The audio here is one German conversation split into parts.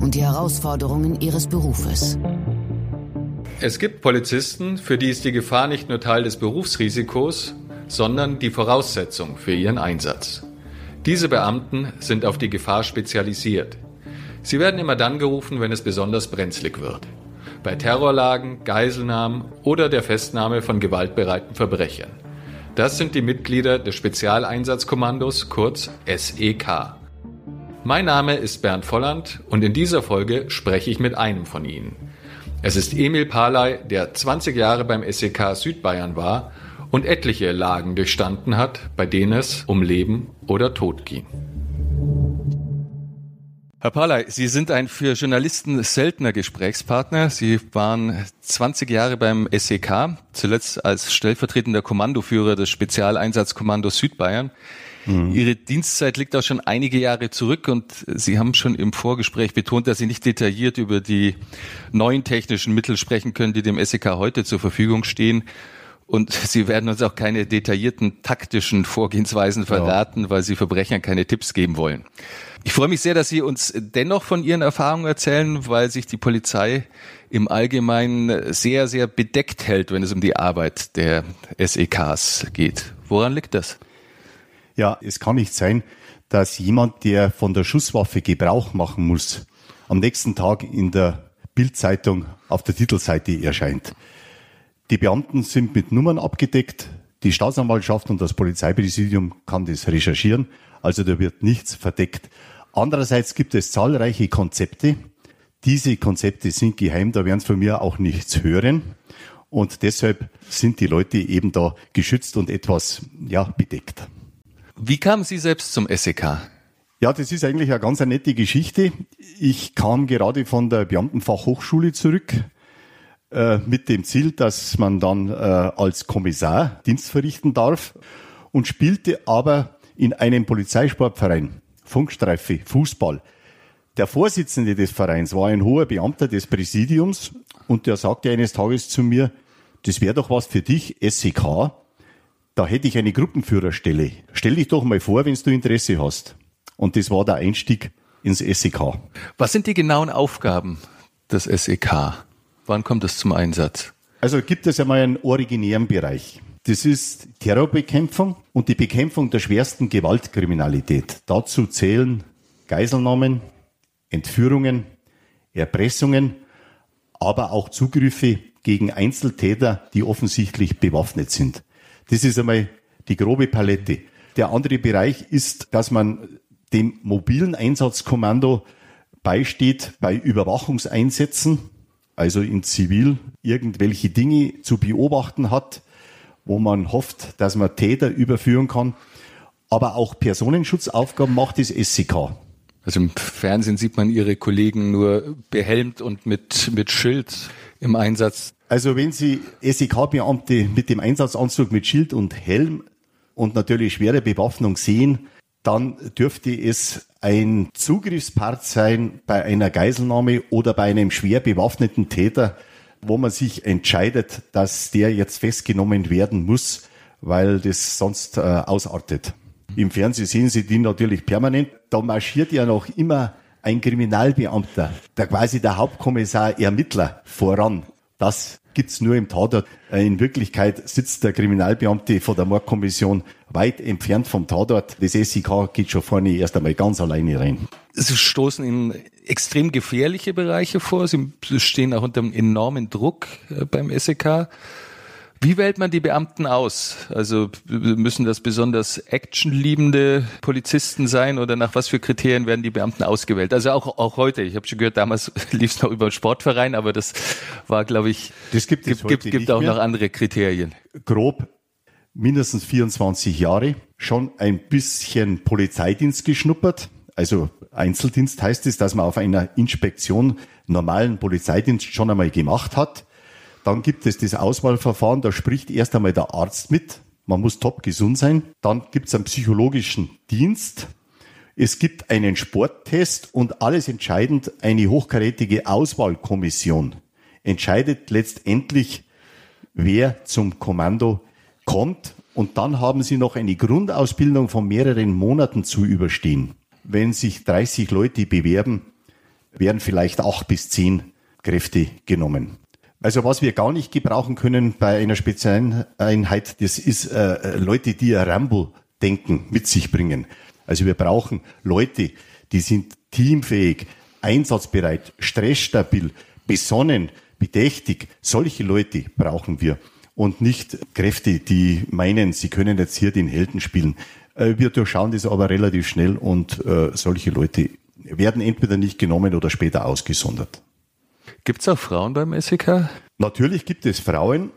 und die Herausforderungen ihres Berufes. Es gibt Polizisten, für die ist die Gefahr nicht nur Teil des Berufsrisikos, sondern die Voraussetzung für ihren Einsatz. Diese Beamten sind auf die Gefahr spezialisiert. Sie werden immer dann gerufen, wenn es besonders brenzlig wird. Bei Terrorlagen, Geiselnahmen oder der Festnahme von gewaltbereiten Verbrechern. Das sind die Mitglieder des Spezialeinsatzkommandos, kurz SEK. Mein Name ist Bernd Volland und in dieser Folge spreche ich mit einem von ihnen. Es ist Emil Paley, der 20 Jahre beim SEK Südbayern war und etliche Lagen durchstanden hat, bei denen es um Leben oder Tod ging. Herr Paley, Sie sind ein für Journalisten seltener Gesprächspartner. Sie waren 20 Jahre beim SEK, zuletzt als stellvertretender Kommandoführer des Spezialeinsatzkommandos Südbayern. Mhm. Ihre Dienstzeit liegt auch schon einige Jahre zurück und Sie haben schon im Vorgespräch betont, dass Sie nicht detailliert über die neuen technischen Mittel sprechen können, die dem SEK heute zur Verfügung stehen. Und Sie werden uns auch keine detaillierten taktischen Vorgehensweisen verraten, ja. weil Sie Verbrechern keine Tipps geben wollen. Ich freue mich sehr, dass Sie uns dennoch von Ihren Erfahrungen erzählen, weil sich die Polizei im Allgemeinen sehr, sehr bedeckt hält, wenn es um die Arbeit der SEKs geht. Woran liegt das? Ja, es kann nicht sein, dass jemand, der von der Schusswaffe Gebrauch machen muss, am nächsten Tag in der Bildzeitung auf der Titelseite erscheint. Die Beamten sind mit Nummern abgedeckt. Die Staatsanwaltschaft und das Polizeipräsidium kann das recherchieren. Also da wird nichts verdeckt. Andererseits gibt es zahlreiche Konzepte. Diese Konzepte sind geheim, da werden Sie von mir auch nichts hören. Und deshalb sind die Leute eben da geschützt und etwas, ja, bedeckt. Wie kamen Sie selbst zum SEK? Ja, das ist eigentlich eine ganz nette Geschichte. Ich kam gerade von der Beamtenfachhochschule zurück äh, mit dem Ziel, dass man dann äh, als Kommissar Dienst verrichten darf und spielte aber in einem Polizeisportverein, Funkstreife, Fußball. Der Vorsitzende des Vereins war ein hoher Beamter des Präsidiums und der sagte eines Tages zu mir, das wäre doch was für dich, SEK da hätte ich eine Gruppenführerstelle. Stell dich doch mal vor, wenn du Interesse hast. Und das war der Einstieg ins SEK. Was sind die genauen Aufgaben des SEK? Wann kommt es zum Einsatz? Also gibt es einmal einen originären Bereich. Das ist Terrorbekämpfung und die Bekämpfung der schwersten Gewaltkriminalität. Dazu zählen Geiselnahmen, Entführungen, Erpressungen, aber auch Zugriffe gegen Einzeltäter, die offensichtlich bewaffnet sind. Das ist einmal die grobe Palette. Der andere Bereich ist, dass man dem mobilen Einsatzkommando beisteht bei Überwachungseinsätzen, also in Zivil irgendwelche Dinge zu beobachten hat, wo man hofft, dass man Täter überführen kann, aber auch Personenschutzaufgaben macht das SEK. Also im Fernsehen sieht man ihre Kollegen nur behelmt und mit, mit Schild im Einsatz. Also wenn Sie SEK-Beamte mit dem Einsatzanzug mit Schild und Helm und natürlich schwere Bewaffnung sehen, dann dürfte es ein Zugriffspart sein bei einer Geiselnahme oder bei einem schwer bewaffneten Täter, wo man sich entscheidet, dass der jetzt festgenommen werden muss, weil das sonst äh, ausartet. Im Fernsehen sehen Sie die natürlich permanent. Da marschiert ja noch immer ein Kriminalbeamter, der quasi der Hauptkommissar Ermittler voran. Das gibt's nur im Tatort. Äh, in Wirklichkeit sitzt der Kriminalbeamte von der Mordkommission weit entfernt vom Tatort. Das SEK geht schon vorne erst einmal ganz alleine rein. Sie stoßen in extrem gefährliche Bereiche vor. Sie stehen auch unter einem enormen Druck äh, beim SEK. Wie wählt man die Beamten aus? Also müssen das besonders actionliebende Polizisten sein oder nach was für Kriterien werden die Beamten ausgewählt? Also auch, auch heute. Ich habe schon gehört, damals lief es noch über den Sportverein, aber das war, glaube ich, das gibt es gibt, gibt, gibt auch mehr. noch andere Kriterien. Grob mindestens 24 Jahre, schon ein bisschen Polizeidienst geschnuppert, also Einzeldienst heißt es, dass man auf einer Inspektion normalen Polizeidienst schon einmal gemacht hat. Dann gibt es das Auswahlverfahren, da spricht erst einmal der Arzt mit. Man muss top gesund sein. Dann gibt es einen psychologischen Dienst. Es gibt einen Sporttest und alles entscheidend eine hochkarätige Auswahlkommission entscheidet letztendlich, wer zum Kommando kommt. Und dann haben Sie noch eine Grundausbildung von mehreren Monaten zu überstehen. Wenn sich 30 Leute bewerben, werden vielleicht acht bis zehn Kräfte genommen. Also was wir gar nicht gebrauchen können bei einer speziellen Einheit, das ist äh, Leute, die Rambo-Denken mit sich bringen. Also wir brauchen Leute, die sind teamfähig, einsatzbereit, stressstabil, besonnen, bedächtig. Solche Leute brauchen wir und nicht Kräfte, die meinen, sie können jetzt hier den Helden spielen. Äh, wir durchschauen das aber relativ schnell und äh, solche Leute werden entweder nicht genommen oder später ausgesondert. Gibt es auch Frauen beim SEK? Natürlich gibt es Frauen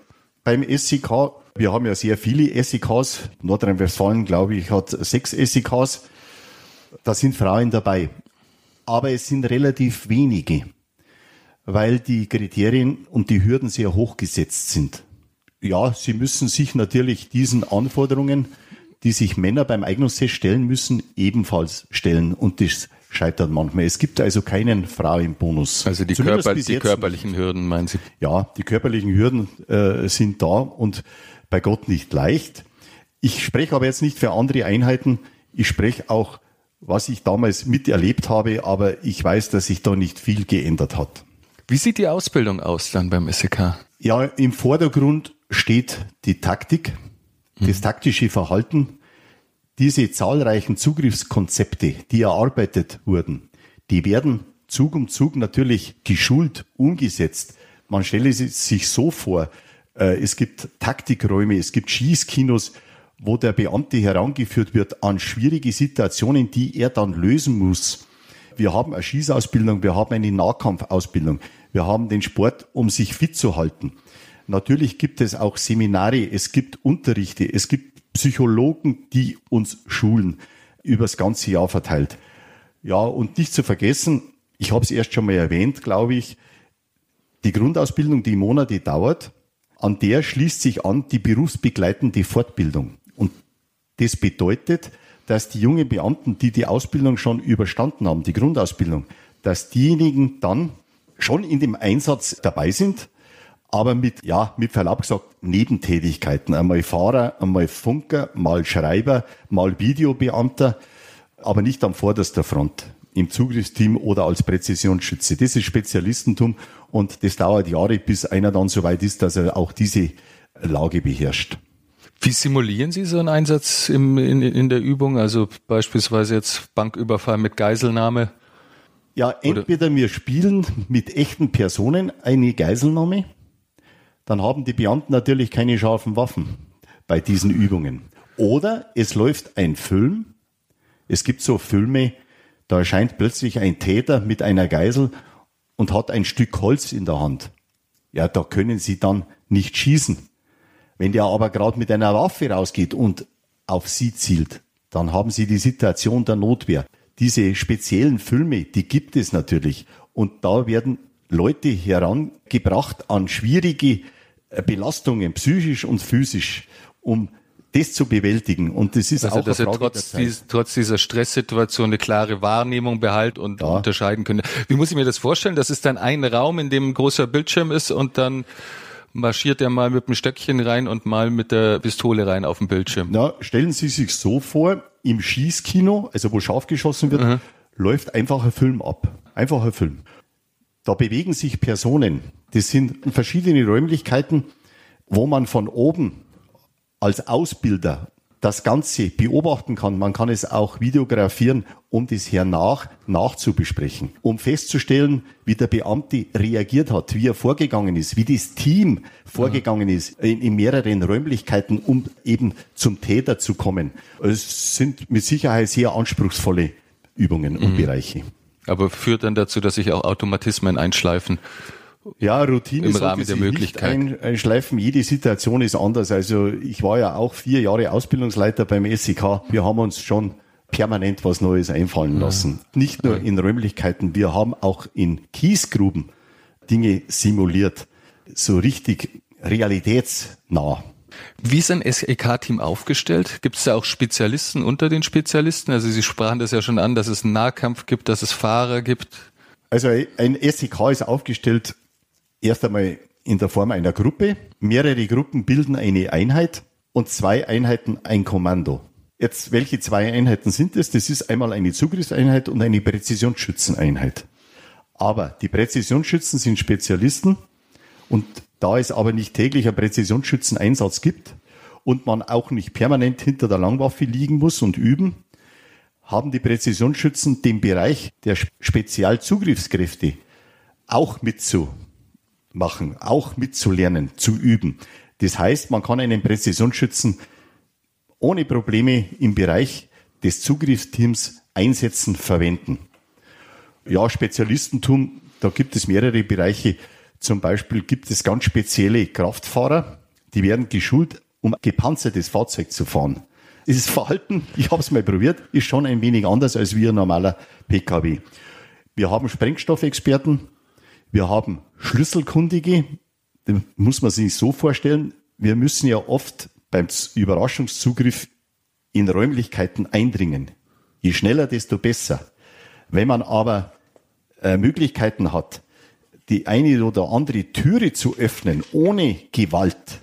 beim SEK. Wir haben ja sehr viele SEKs. Nordrhein-Westfalen, glaube ich, hat sechs SEKs. Da sind Frauen dabei. Aber es sind relativ wenige, weil die Kriterien und die Hürden sehr hoch gesetzt sind. Ja, sie müssen sich natürlich diesen Anforderungen, die sich Männer beim Eignungstest stellen müssen, ebenfalls stellen. Und das scheitert manchmal. Es gibt also keinen Frauenbonus. Also die, Körper, die körperlichen Hürden, meinen Sie? Ja, die körperlichen Hürden äh, sind da und bei Gott nicht leicht. Ich spreche aber jetzt nicht für andere Einheiten. Ich spreche auch, was ich damals miterlebt habe, aber ich weiß, dass sich da nicht viel geändert hat. Wie sieht die Ausbildung aus dann beim SEK? Ja, im Vordergrund steht die Taktik, das taktische Verhalten, diese zahlreichen Zugriffskonzepte, die erarbeitet wurden, die werden Zug um Zug natürlich geschult, umgesetzt. Man stelle sich so vor, äh, es gibt Taktikräume, es gibt Schießkinos, wo der Beamte herangeführt wird an schwierige Situationen, die er dann lösen muss. Wir haben eine Schießausbildung, wir haben eine Nahkampfausbildung, wir haben den Sport, um sich fit zu halten. Natürlich gibt es auch Seminare, es gibt Unterrichte, es gibt Psychologen, die uns schulen, übers ganze Jahr verteilt. Ja, und nicht zu vergessen, ich habe es erst schon mal erwähnt, glaube ich, die Grundausbildung, die Monate dauert, an der schließt sich an die berufsbegleitende Fortbildung. Und das bedeutet, dass die jungen Beamten, die die Ausbildung schon überstanden haben, die Grundausbildung, dass diejenigen dann schon in dem Einsatz dabei sind, aber mit, ja, mit Verlaub gesagt, Nebentätigkeiten. Einmal Fahrer, einmal Funker, mal Schreiber, mal Videobeamter, aber nicht am vorderster Front im Zugriffsteam oder als Präzisionsschütze. Das ist Spezialistentum und das dauert Jahre, bis einer dann so weit ist, dass er auch diese Lage beherrscht. Wie simulieren Sie so einen Einsatz im, in, in der Übung? Also beispielsweise jetzt Banküberfall mit Geiselnahme? Ja, entweder wir spielen mit echten Personen eine Geiselnahme dann haben die Beamten natürlich keine scharfen Waffen bei diesen Übungen. Oder es läuft ein Film. Es gibt so Filme, da erscheint plötzlich ein Täter mit einer Geisel und hat ein Stück Holz in der Hand. Ja, da können sie dann nicht schießen. Wenn der aber gerade mit einer Waffe rausgeht und auf sie zielt, dann haben sie die Situation der Notwehr. Diese speziellen Filme, die gibt es natürlich. Und da werden Leute herangebracht an schwierige Belastungen, psychisch und physisch, um das zu bewältigen. Und das ist also, auch dass eine Frage trotz, dies, trotz dieser Stresssituation eine klare Wahrnehmung behalten und ja. unterscheiden können. Wie muss ich mir das vorstellen? Das ist dann ein Raum, in dem ein großer Bildschirm ist und dann marschiert er mal mit dem Stöckchen rein und mal mit der Pistole rein auf dem Bildschirm. Na, stellen Sie sich so vor, im Schießkino, also wo scharf geschossen wird, mhm. läuft einfach ein Film ab. Einfach ein Film. Da bewegen sich Personen. Das sind verschiedene Räumlichkeiten, wo man von oben als Ausbilder das Ganze beobachten kann. Man kann es auch videografieren, um das hernach nachzubesprechen, um festzustellen, wie der Beamte reagiert hat, wie er vorgegangen ist, wie das Team vorgegangen ist in, in mehreren Räumlichkeiten, um eben zum Täter zu kommen. Es sind mit Sicherheit sehr anspruchsvolle Übungen und mhm. Bereiche. Aber führt dann dazu, dass sich auch Automatismen einschleifen. Ja, Routine im Rahmen der Möglichkeit. Ein, einschleifen. Jede Situation ist anders. Also ich war ja auch vier Jahre Ausbildungsleiter beim SEK. Wir haben uns schon permanent was Neues einfallen lassen. Ja. Nicht nur in Räumlichkeiten, wir haben auch in Kiesgruben Dinge simuliert, so richtig realitätsnah. Wie ist ein SEK-Team aufgestellt? Gibt es da auch Spezialisten unter den Spezialisten? Also Sie sprachen das ja schon an, dass es einen Nahkampf gibt, dass es Fahrer gibt. Also ein SEK ist aufgestellt erst einmal in der Form einer Gruppe. Mehrere Gruppen bilden eine Einheit und zwei Einheiten ein Kommando. Jetzt, welche zwei Einheiten sind es? Das ist einmal eine Zugriffseinheit und eine Präzisionsschützeneinheit. Aber die Präzisionsschützen sind Spezialisten und da es aber nicht täglich einen Präzisionsschützeneinsatz gibt und man auch nicht permanent hinter der Langwaffe liegen muss und üben, haben die Präzisionsschützen den Bereich der Spezialzugriffskräfte auch mitzumachen, auch mitzulernen, zu üben. Das heißt, man kann einen Präzisionsschützen ohne Probleme im Bereich des Zugriffsteams einsetzen, verwenden. Ja, Spezialistentum, da gibt es mehrere Bereiche. Zum Beispiel gibt es ganz spezielle Kraftfahrer, die werden geschult, um gepanzertes Fahrzeug zu fahren. Dieses Verhalten, ich habe es mal probiert, ist schon ein wenig anders als wie ein normaler PKW. Wir haben Sprengstoffexperten, wir haben Schlüsselkundige, das muss man sich so vorstellen. Wir müssen ja oft beim Überraschungszugriff in Räumlichkeiten eindringen. Je schneller, desto besser. Wenn man aber äh, Möglichkeiten hat, die eine oder andere Türe zu öffnen ohne Gewalt,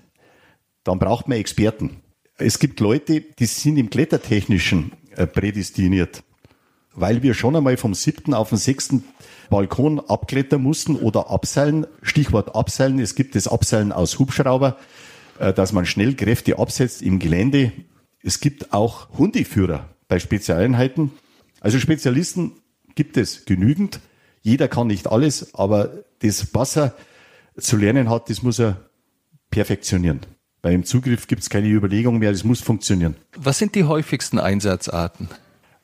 dann braucht man Experten. Es gibt Leute, die sind im Klettertechnischen äh, prädestiniert, weil wir schon einmal vom siebten auf den sechsten Balkon abklettern mussten oder abseilen. Stichwort abseilen. Es gibt das Abseilen aus Hubschrauber, äh, dass man schnell Kräfte absetzt im Gelände. Es gibt auch Hundeführer bei Spezialeinheiten. Also Spezialisten gibt es genügend. Jeder kann nicht alles, aber das, was er zu lernen hat, das muss er perfektionieren. Beim Zugriff gibt es keine Überlegung mehr, das muss funktionieren. Was sind die häufigsten Einsatzarten?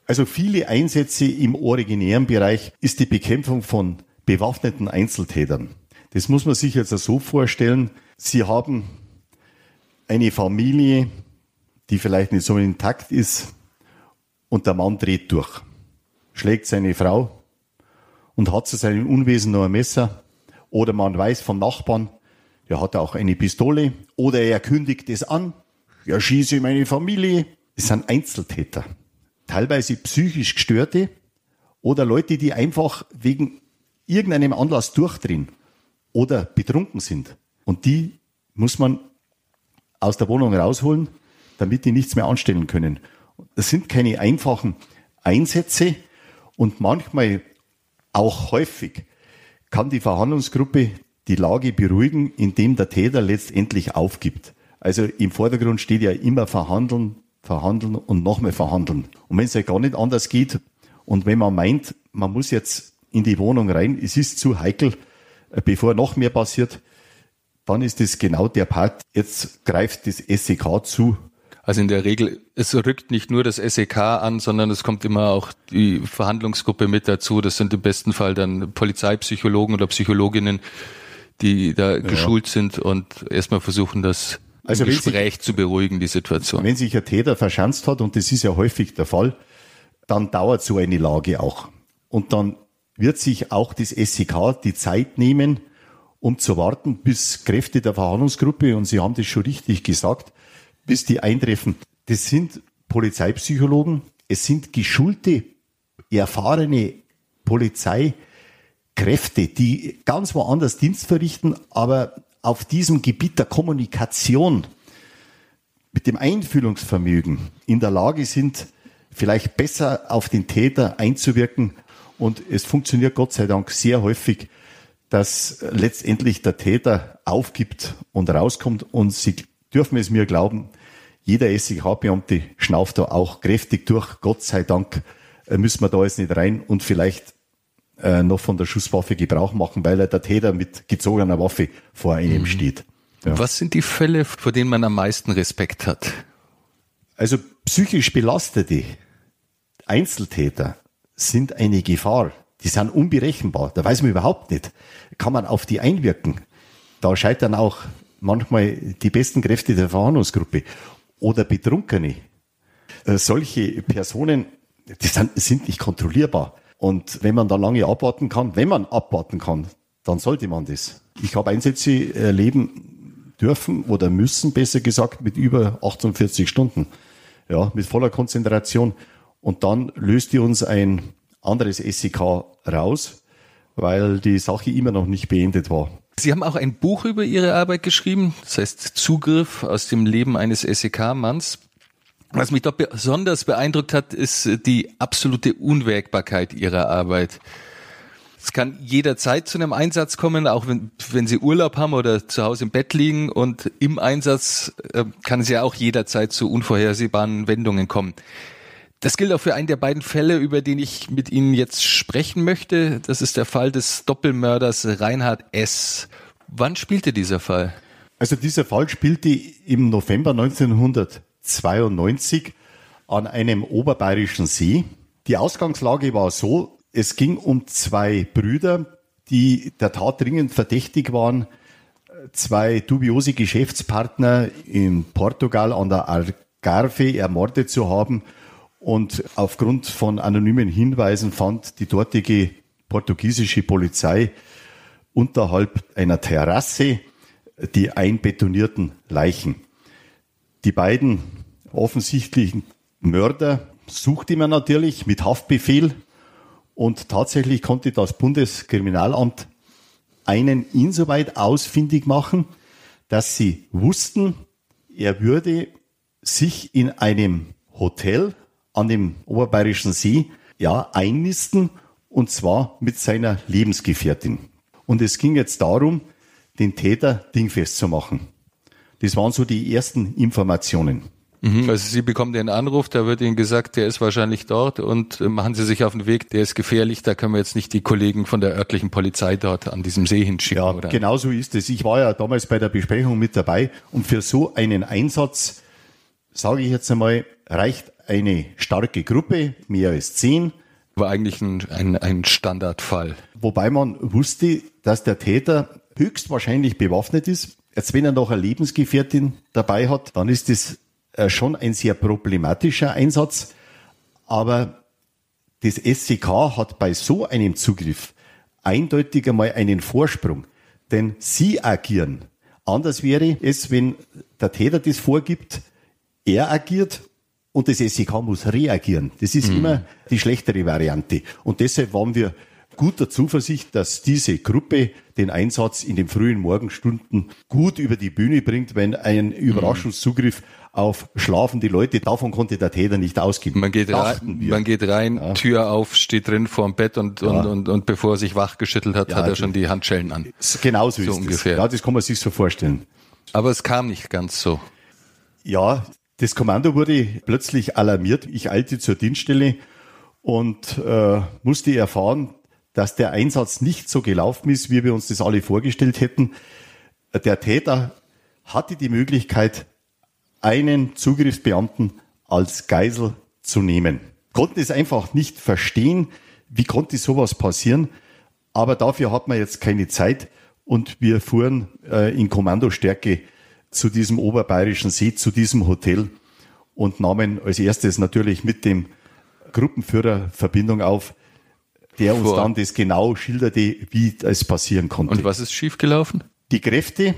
Also viele Einsätze im originären Bereich ist die Bekämpfung von bewaffneten Einzeltätern. Das muss man sich jetzt so vorstellen. Sie haben eine Familie, die vielleicht nicht so intakt ist und der Mann dreht durch, schlägt seine Frau, und hat zu seinem Unwesen noch ein Messer. Oder man weiß vom Nachbarn, der hat auch eine Pistole. Oder er kündigt es an. Ja, schieße meine Familie. Das sind Einzeltäter. Teilweise psychisch Gestörte oder Leute, die einfach wegen irgendeinem Anlass durchdrehen oder betrunken sind. Und die muss man aus der Wohnung rausholen, damit die nichts mehr anstellen können. Das sind keine einfachen Einsätze und manchmal auch häufig kann die Verhandlungsgruppe die Lage beruhigen, indem der Täter letztendlich aufgibt. Also im Vordergrund steht ja immer verhandeln, verhandeln und nochmal verhandeln. Und wenn es ja gar nicht anders geht und wenn man meint, man muss jetzt in die Wohnung rein, es ist zu heikel, äh, bevor noch mehr passiert, dann ist es genau der Part, jetzt greift das SEK zu also in der Regel, es rückt nicht nur das SEK an, sondern es kommt immer auch die Verhandlungsgruppe mit dazu. Das sind im besten Fall dann Polizeipsychologen oder Psychologinnen, die da ja. geschult sind und erstmal versuchen, das also Gespräch sich, zu beruhigen, die Situation. Wenn sich ein Täter verschanzt hat, und das ist ja häufig der Fall, dann dauert so eine Lage auch. Und dann wird sich auch das SEK die Zeit nehmen, um zu warten, bis Kräfte der Verhandlungsgruppe, und Sie haben das schon richtig gesagt, bis die eintreffen. Das sind Polizeipsychologen, es sind geschulte, erfahrene Polizeikräfte, die ganz woanders Dienst verrichten, aber auf diesem Gebiet der Kommunikation mit dem Einfühlungsvermögen in der Lage sind, vielleicht besser auf den Täter einzuwirken. Und es funktioniert Gott sei Dank sehr häufig, dass letztendlich der Täter aufgibt und rauskommt und sie dürfen es mir glauben, jeder SEK-Beamte schnauft da auch kräftig durch. Gott sei Dank äh, müssen wir da jetzt nicht rein und vielleicht äh, noch von der Schusswaffe Gebrauch machen, weil er der Täter mit gezogener Waffe vor einem mhm. steht. Ja. Was sind die Fälle, vor denen man am meisten Respekt hat? Also psychisch belastete Einzeltäter sind eine Gefahr. Die sind unberechenbar. Da weiß man überhaupt nicht. Kann man auf die einwirken? Da scheitern auch manchmal die besten Kräfte der Verhandlungsgruppe oder Betrunkene. Äh, solche Personen die sind, sind nicht kontrollierbar. Und wenn man da lange abwarten kann, wenn man abwarten kann, dann sollte man das. Ich habe Einsätze erleben dürfen oder müssen, besser gesagt, mit über 48 Stunden. Ja, mit voller Konzentration. Und dann löst die uns ein anderes SEK raus, weil die Sache immer noch nicht beendet war. Sie haben auch ein Buch über Ihre Arbeit geschrieben, das heißt Zugriff aus dem Leben eines SEK-Manns. Was mich doch besonders beeindruckt hat, ist die absolute Unwägbarkeit Ihrer Arbeit. Es kann jederzeit zu einem Einsatz kommen, auch wenn, wenn Sie Urlaub haben oder zu Hause im Bett liegen. Und im Einsatz äh, kann es ja auch jederzeit zu unvorhersehbaren Wendungen kommen. Das gilt auch für einen der beiden Fälle, über den ich mit Ihnen jetzt sprechen möchte. Das ist der Fall des Doppelmörders Reinhard S. Wann spielte dieser Fall? Also dieser Fall spielte im November 1992 an einem oberbayerischen See. Die Ausgangslage war so, es ging um zwei Brüder, die der Tat dringend verdächtig waren, zwei dubiose Geschäftspartner in Portugal an der Algarve ermordet zu haben und aufgrund von anonymen Hinweisen fand die dortige portugiesische Polizei unterhalb einer Terrasse die einbetonierten Leichen. Die beiden offensichtlichen Mörder suchte man natürlich mit Haftbefehl und tatsächlich konnte das Bundeskriminalamt einen insoweit ausfindig machen, dass sie wussten, er würde sich in einem Hotel an dem Oberbayerischen See ja einnisten und zwar mit seiner Lebensgefährtin. Und es ging jetzt darum, den Täter dingfest zu machen. Das waren so die ersten Informationen. Mhm, also Sie bekommen den Anruf, da wird Ihnen gesagt, der ist wahrscheinlich dort und äh, machen Sie sich auf den Weg, der ist gefährlich, da können wir jetzt nicht die Kollegen von der örtlichen Polizei dort an diesem See hinschicken. Ja, oder? genau so ist es. Ich war ja damals bei der Besprechung mit dabei und für so einen Einsatz, sage ich jetzt einmal, reicht eine starke Gruppe, mehr als zehn. War eigentlich ein, ein, ein Standardfall. Wobei man wusste, dass der Täter höchstwahrscheinlich bewaffnet ist. Jetzt, wenn er noch eine Lebensgefährtin dabei hat, dann ist das äh, schon ein sehr problematischer Einsatz. Aber das SCK hat bei so einem Zugriff eindeutig einmal einen Vorsprung. Denn sie agieren. Anders wäre es, wenn der Täter das vorgibt, er agiert und das SEK muss reagieren. Das ist mhm. immer die schlechtere Variante. Und deshalb waren wir guter Zuversicht, dass diese Gruppe den Einsatz in den frühen Morgenstunden gut über die Bühne bringt, wenn ein Überraschungszugriff auf schlafende Leute, davon konnte der Täter nicht ausgehen. Man geht, rein, man geht rein, ja. Tür auf, steht drin vor dem Bett und, ja. und, und, und bevor er sich wachgeschüttelt hat, ja, hat er schon die Handschellen an. Genau so, so ist ungefähr. Es. Ja, das kann man sich so vorstellen. Aber es kam nicht ganz so. Ja, das Kommando wurde plötzlich alarmiert. Ich eilte zur Dienststelle und äh, musste erfahren, dass der Einsatz nicht so gelaufen ist, wie wir uns das alle vorgestellt hätten. Der Täter hatte die Möglichkeit, einen Zugriffsbeamten als Geisel zu nehmen. Konnten es einfach nicht verstehen, wie konnte sowas passieren. Aber dafür hat man jetzt keine Zeit und wir fuhren äh, in Kommandostärke zu diesem oberbayerischen See, zu diesem Hotel und nahmen als erstes natürlich mit dem Gruppenführer Verbindung auf, der uns Vor. dann das genau schilderte, wie es passieren konnte. Und was ist schiefgelaufen? Die Kräfte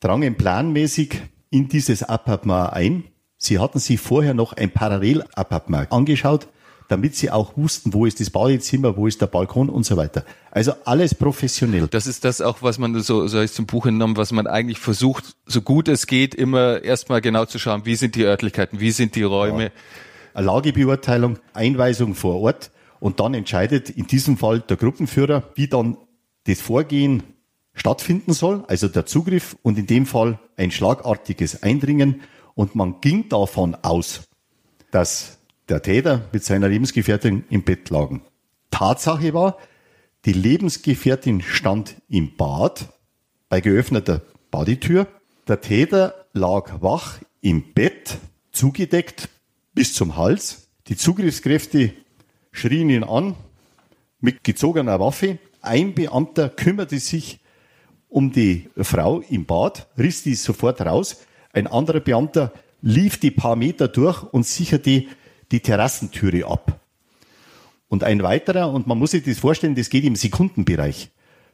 drangen planmäßig in dieses Appartement ein. Sie hatten sich vorher noch ein Parallelappartement angeschaut, damit sie auch wussten, wo ist das Badezimmer, wo ist der Balkon und so weiter. Also alles professionell. Das ist das auch, was man so, so ist zum Buch entnommen, was man eigentlich versucht, so gut es geht, immer erstmal genau zu schauen, wie sind die Örtlichkeiten, wie sind die Räume. Ja. Eine Lagebeurteilung, Einweisung vor Ort und dann entscheidet in diesem Fall der Gruppenführer, wie dann das Vorgehen stattfinden soll, also der Zugriff und in dem Fall ein schlagartiges Eindringen. Und man ging davon aus, dass der Täter mit seiner Lebensgefährtin im Bett lagen. Tatsache war, die Lebensgefährtin stand im Bad bei geöffneter Badetür. Der Täter lag wach im Bett, zugedeckt bis zum Hals. Die Zugriffskräfte schrien ihn an mit gezogener Waffe. Ein Beamter kümmerte sich um die Frau im Bad, riss die sofort raus. Ein anderer Beamter lief die paar Meter durch und sicherte die Terrassentüre ab. Und ein weiterer, und man muss sich das vorstellen, das geht im Sekundenbereich,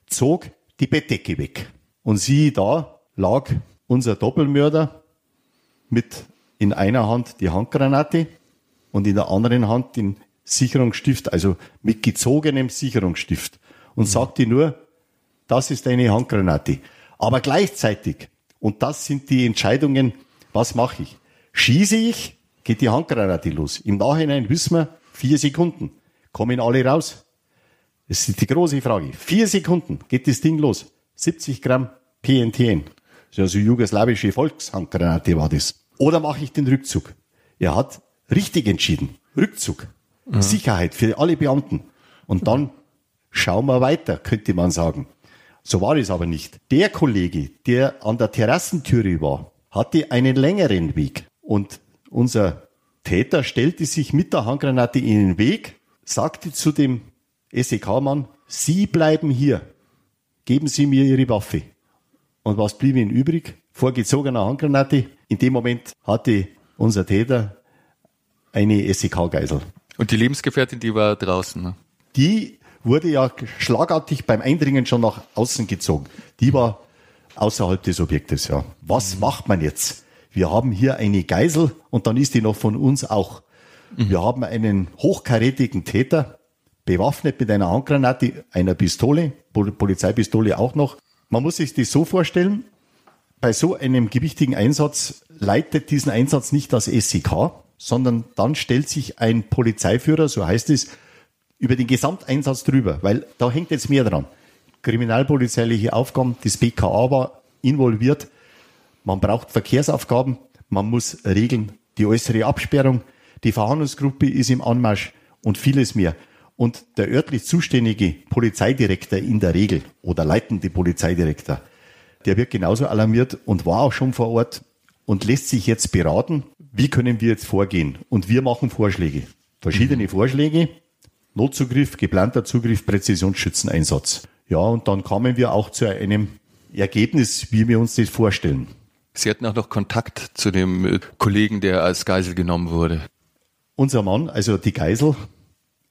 zog die Bettdecke weg. Und siehe da, lag unser Doppelmörder mit in einer Hand die Handgranate und in der anderen Hand den Sicherungsstift, also mit gezogenem Sicherungsstift und mhm. sagte nur, das ist eine Handgranate. Aber gleichzeitig, und das sind die Entscheidungen, was mache ich? Schieße ich, geht die Handgranate los. Im Nachhinein wissen wir, vier Sekunden. Kommen alle raus? Das ist die große Frage. Vier Sekunden geht das Ding los. 70 Gramm PNTN. Also jugoslawische Volkshandgranate war das. Oder mache ich den Rückzug? Er hat richtig entschieden. Rückzug. Mhm. Sicherheit für alle Beamten. Und dann schauen wir weiter, könnte man sagen. So war es aber nicht. Der Kollege, der an der Terrassentüre war, hatte einen längeren Weg. Und unser Täter stellte sich mit der Handgranate in den Weg, sagte zu dem SEK-Mann, Sie bleiben hier. Geben Sie mir Ihre Waffe. Und was blieb Ihnen übrig? Vorgezogener Handgranate. In dem Moment hatte unser Täter eine SEK-Geisel. Und die Lebensgefährtin, die war draußen. Ne? Die wurde ja schlagartig beim Eindringen schon nach außen gezogen. Die war außerhalb des Objektes, ja. Was macht man jetzt? Wir haben hier eine Geisel und dann ist die noch von uns auch. Mhm. Wir haben einen hochkarätigen Täter, bewaffnet mit einer Handgranate, einer Pistole, Polizeipistole auch noch. Man muss sich das so vorstellen, bei so einem gewichtigen Einsatz leitet diesen Einsatz nicht das SEK, sondern dann stellt sich ein Polizeiführer, so heißt es, über den Gesamteinsatz drüber, weil da hängt jetzt mehr dran. Kriminalpolizeiliche Aufgaben, das BKA war involviert. Man braucht Verkehrsaufgaben, man muss regeln, die äußere Absperrung, die Verhandlungsgruppe ist im Anmarsch und vieles mehr. Und der örtlich zuständige Polizeidirektor in der Regel oder leitende Polizeidirektor, der wird genauso alarmiert und war auch schon vor Ort und lässt sich jetzt beraten, wie können wir jetzt vorgehen. Und wir machen Vorschläge, verschiedene mhm. Vorschläge. Notzugriff, geplanter Zugriff, Präzisionsschützeneinsatz. Ja, und dann kamen wir auch zu einem Ergebnis, wie wir uns das vorstellen. Sie hatten auch noch Kontakt zu dem äh, Kollegen, der als Geisel genommen wurde. Unser Mann, also die Geisel,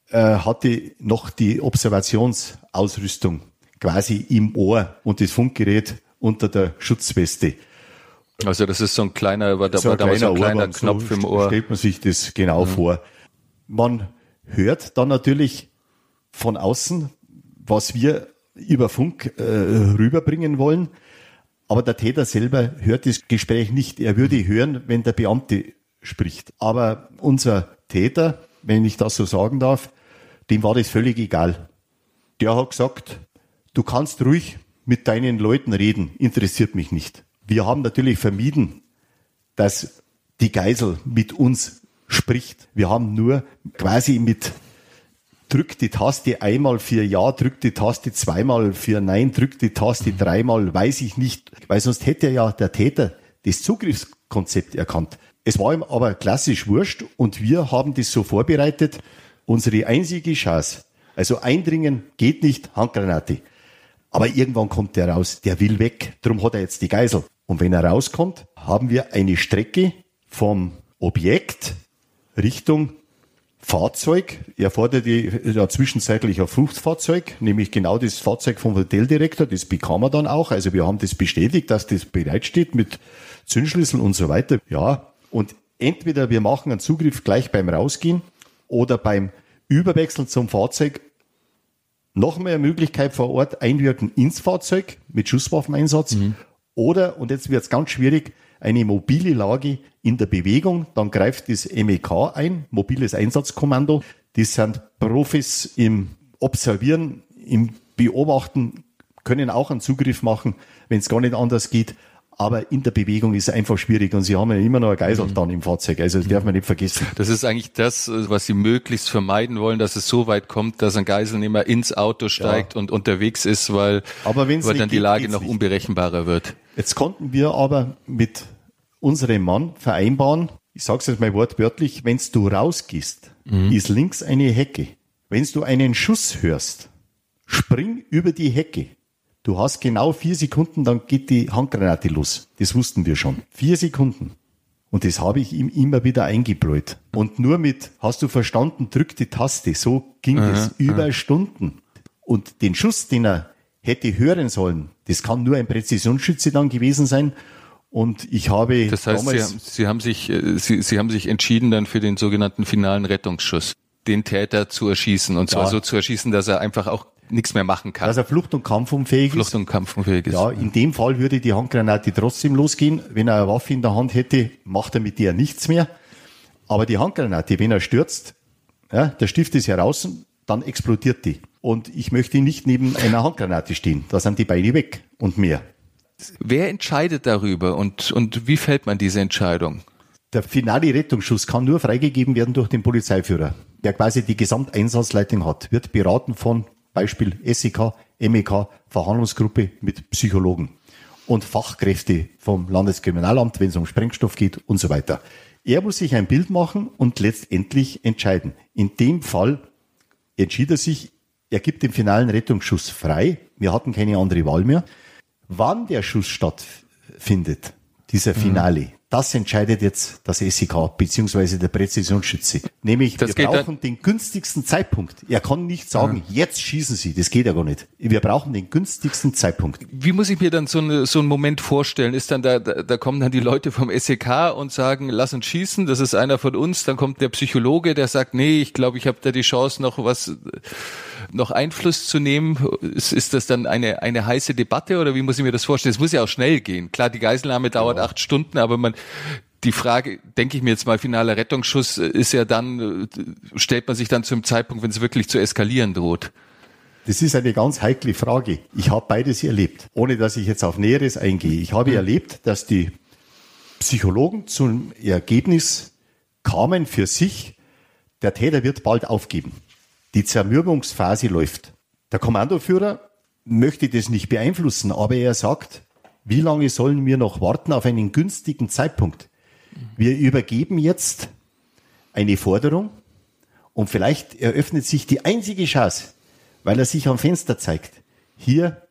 äh, hatte noch die Observationsausrüstung quasi im Ohr und das Funkgerät unter der Schutzweste. Also das ist so ein kleiner, war da, so war da so ein kleiner Knopf so im Ohr. Stellt man sich das genau mhm. vor. Man hört dann natürlich von außen, was wir über Funk äh, rüberbringen wollen. Aber der Täter selber hört das Gespräch nicht. Er würde hören, wenn der Beamte spricht. Aber unser Täter, wenn ich das so sagen darf, dem war das völlig egal. Der hat gesagt, du kannst ruhig mit deinen Leuten reden, interessiert mich nicht. Wir haben natürlich vermieden, dass die Geisel mit uns spricht. Wir haben nur quasi mit drück die Taste einmal für Ja, drück die Taste zweimal für Nein, drück die Taste dreimal, weiß ich nicht, weil sonst hätte ja der Täter das Zugriffskonzept erkannt. Es war ihm aber klassisch wurscht und wir haben das so vorbereitet. Unsere einzige Chance, also eindringen geht nicht, Handgranate. Aber irgendwann kommt der raus, der will weg, darum hat er jetzt die Geisel. Und wenn er rauskommt, haben wir eine Strecke vom Objekt Richtung Fahrzeug. Er forderte ja zwischenzeitlich ein Fruchtfahrzeug, nämlich genau das Fahrzeug vom Hoteldirektor. Das bekam er dann auch. Also wir haben das bestätigt, dass das bereitsteht mit Zündschlüssel und so weiter. Ja, und entweder wir machen einen Zugriff gleich beim Rausgehen oder beim Überwechseln zum Fahrzeug noch mehr Möglichkeit vor Ort einwirken ins Fahrzeug mit Schusswaffeneinsatz. Mhm. Oder, und jetzt wird es ganz schwierig, eine mobile Lage in der Bewegung. Dann greift das MEK ein, mobiles Einsatzkommando. Das sind Profis im Observieren, im Beobachten, können auch einen Zugriff machen, wenn es gar nicht anders geht. Aber in der Bewegung ist es einfach schwierig und sie haben ja immer noch eine Geisel mhm. dann im Fahrzeug. Also das darf man nicht vergessen. Das ist eigentlich das, was sie möglichst vermeiden wollen, dass es so weit kommt, dass ein Geiselnehmer ins Auto steigt ja. und unterwegs ist, weil, weil dann die Lage noch nicht. unberechenbarer wird. Jetzt konnten wir aber mit unserem Mann vereinbaren, ich sage es jetzt mal wortwörtlich, wenn du rausgehst, mhm. ist links eine Hecke. Wenn du einen Schuss hörst, spring über die Hecke. Du hast genau vier Sekunden, dann geht die Handgranate los. Das wussten wir schon. Vier Sekunden. Und das habe ich ihm immer wieder eingebläut. Und nur mit, hast du verstanden, drück die Taste. So ging Aha, es über Stunden. Und den Schuss, den er hätte hören sollen, das kann nur ein Präzisionsschütze dann gewesen sein. Und ich habe Das heißt, Sie haben, Sie haben sich, äh, Sie, Sie haben sich entschieden dann für den sogenannten finalen Rettungsschuss, den Täter zu erschießen und zwar Ja. so zu erschießen, dass er einfach auch nichts mehr machen kann. dass er Flucht- und kampfunfähig Flucht ist. und kampfunfähig ist. Ja, in dem Fall würde die Handgranate trotzdem losgehen. Wenn er eine Waffe in der Hand hätte, macht er mit der nichts mehr. Aber die Handgranate, wenn er stürzt, ja, der Stift ist heraus, dann explodiert die. Und ich möchte nicht neben einer Handgranate stehen. Da sind die Beine weg und mehr. Wer entscheidet darüber und, und wie fällt man diese Entscheidung? Der finale Rettungsschuss kann nur freigegeben werden durch den Polizeiführer, der quasi die Gesamteinsatzleitung hat. Wird beraten von Beispiel SEK, MEK, Verhandlungsgruppe mit Psychologen und Fachkräfte vom Landeskriminalamt, wenn es um Sprengstoff geht und so weiter. Er muss sich ein Bild machen und letztendlich entscheiden. In dem Fall entschied er sich, er gibt den finalen Rettungsschuss frei. Wir hatten keine andere Wahl mehr. Wann der Schuss stattfindet, dieser Finale, das entscheidet jetzt das SEK beziehungsweise der Präzisionsschütze. Nämlich, Das wir brauchen den günstigsten Zeitpunkt. Er kann nicht sagen, jetzt schießen Sie, das geht ja gar nicht. Wir brauchen den günstigsten Zeitpunkt. Wie muss ich mir dann so, eine, so einen Moment vorstellen? Ist dann da, da, da kommen dann die Leute vom SEK und sagen, lass uns schießen, das ist einer von uns. Dann kommt der Psychologe, der sagt, nee, ich glaube, ich habe da die Chance, noch was, noch Einfluss zu nehmen. Ist, ist das dann eine, eine heiße Debatte oder wie muss ich mir das vorstellen? Es muss ja auch schnell gehen. Klar, die Geiselnahme dauert acht Stunden, aber man, die Frage, denke ich mir jetzt mal, finaler Rettungsschuss ist ja dann, stellt man sich dann zum Zeitpunkt, wenn es wirklich zu eskalieren droht. Das ist eine ganz heikle Frage. Ich habe beides erlebt, ohne dass ich jetzt auf Näheres eingehe. Ich habe erlebt, dass die Psychologen zum Ergebnis kamen für sich, der Täter wird bald aufgeben. Die Zermürbungsphase läuft. Der Kommandoführer möchte das nicht beeinflussen, aber er sagt, wie lange sollen wir noch warten auf einen günstigen Zeitpunkt? Wir übergeben jetzt eine Forderung und vielleicht eröffnet sich die einzige Chance, weil er sich am Fenster zeigt, hier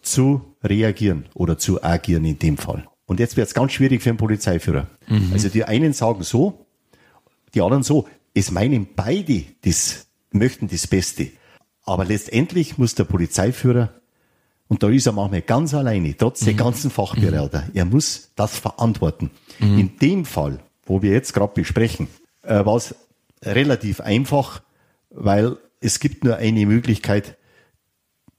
zu reagieren oder zu agieren in dem Fall. Und jetzt wird es ganz schwierig für einen Polizeiführer. Also die einen sagen so, die anderen so. Es meinen beide das, möchten das Beste. Aber letztendlich muss der Polizeiführer, und da ist er manchmal ganz alleine, trotz der ganzen Fachberater, er muss das verantworten. In dem Fall, wo wir jetzt gerade besprechen, äh, war es relativ einfach, weil es gibt nur eine Möglichkeit,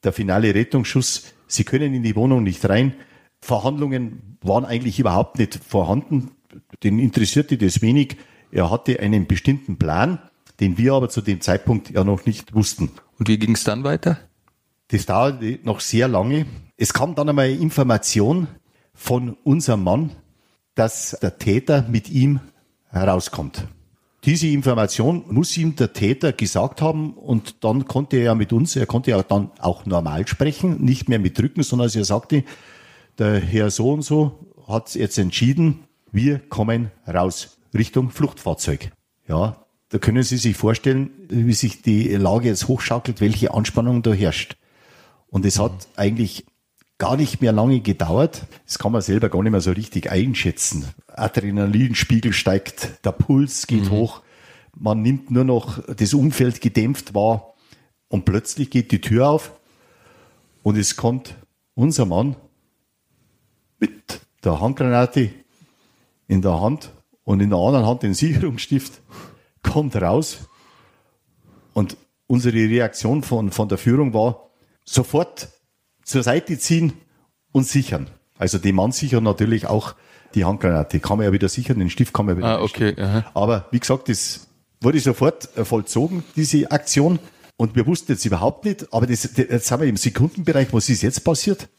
der finale Rettungsschuss. Sie können in die Wohnung nicht rein. Verhandlungen waren eigentlich überhaupt nicht vorhanden. Den interessierte das wenig. Er hatte einen bestimmten Plan, den wir aber zu dem Zeitpunkt ja noch nicht wussten. Und wie ging es dann weiter? Das dauerte noch sehr lange. Es kam dann einmal Information von unserem Mann, dass der Täter mit ihm herauskommt. Diese Information muss ihm der Täter gesagt haben und dann konnte er ja mit uns, er konnte ja dann auch normal sprechen, nicht mehr mit Drücken, sondern er sagte, der Herr so und so hat jetzt entschieden, wir kommen raus Richtung Fluchtfahrzeug. Ja, da können Sie sich vorstellen, wie sich die Lage jetzt hochschaukelt, welche Anspannung da herrscht. Und es hat eigentlich gar nicht mehr lange gedauert. Das kann man selber gar nicht mehr so richtig einschätzen. Adrenalinspiegel steigt, der Puls geht hoch, man nimmt nur noch das Umfeld gedämpft wahr und plötzlich geht die Tür auf und es kommt unser Mann mit der Handgranate in der Hand und in der anderen Hand den Sicherungsstift, kommt raus und unsere Reaktion von, von der Führung war, sofort zur Seite ziehen und sichern. Also den Mann sichern natürlich auch die Handgranate. Kann man ja wieder sichern, den Stift kann man wieder Ah, okay. Aber wie gesagt, das wurde sofort äh, vollzogen, diese Aktion. Und wir wussten jetzt überhaupt nicht, aber das, jetzt sind wir im Sekundenbereich, was ist jetzt passiert?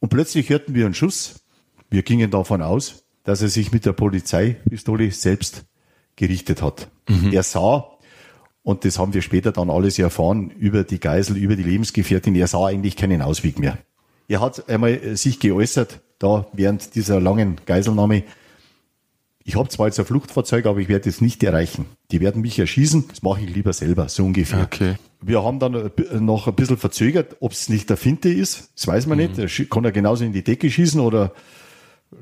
Und plötzlich hörten wir einen Schuss. Wir gingen davon aus, dass er sich mit der Polizeipistole selbst gerichtet hat. Er sah, und das haben wir später dann alles erfahren, über die Geisel, über die Lebensgefährtin, er sah eigentlich keinen Ausweg mehr. Er hat einmal äh, sich geäußert, da während dieser langen Geiselnahme, ich habe zwar jetzt ein Fluchtfahrzeug, aber ich werde es nicht erreichen. Die werden mich erschießen, das mache ich lieber selber, so ungefähr. Okay. Wir haben dann ein bi- noch ein bisschen verzögert, ob es nicht der Finte ist, das weiß man nicht. Er kann er genauso in die Decke schießen oder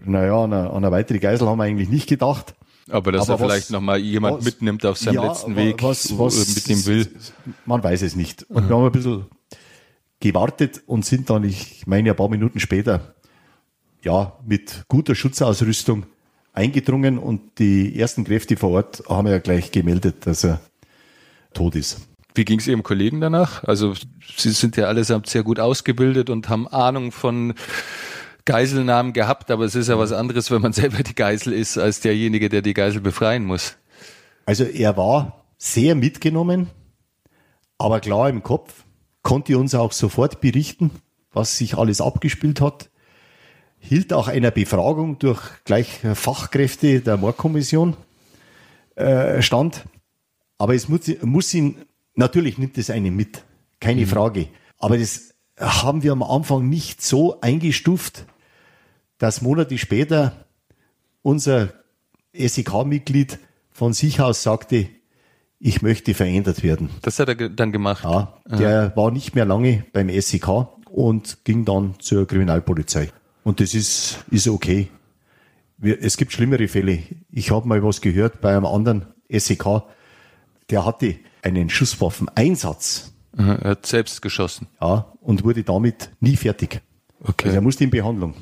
naja, an eine, an eine weitere Geisel haben wir eigentlich nicht gedacht. Aber dass Aber er vielleicht nochmal jemand was, mitnimmt auf seinem ja, letzten Weg, was, was mitnehmen will. Man weiß es nicht. Und mhm. wir haben ein bisschen gewartet und sind dann, ich meine, ein paar Minuten später, ja, mit guter Schutzausrüstung eingedrungen und die ersten Kräfte vor Ort haben ja gleich gemeldet, dass er tot ist. Wie ging es Ihrem Kollegen danach? Also Sie sind ja allesamt sehr gut ausgebildet und haben Ahnung von Geiselnahmen gehabt, aber es ist ja was anderes, wenn man selber die Geisel ist, als derjenige, der die Geisel befreien muss. Also er war sehr mitgenommen, aber klar im Kopf, konnte uns auch sofort berichten, was sich alles abgespielt hat, hielt auch einer Befragung durch gleich Fachkräfte der Mordkommission äh, stand. Aber es muss, muss ihn, natürlich nimmt es einen mit, keine mhm. Frage. Aber das haben wir am Anfang nicht so eingestuft, dass Monate später unser SEK-Mitglied von sich aus sagte, ich möchte verändert werden. Das hat er dann gemacht. Ja, der Aha. war nicht mehr lange beim SEK und ging dann zur Kriminalpolizei. Und das ist, ist okay. Wir, es gibt schlimmere Fälle. Ich habe mal was gehört bei einem anderen SEK, der hatte einen Schusswaffeneinsatz. Aha, er hat selbst geschossen. Ja, und wurde damit nie fertig. Okay. Also er musste in Behandlung.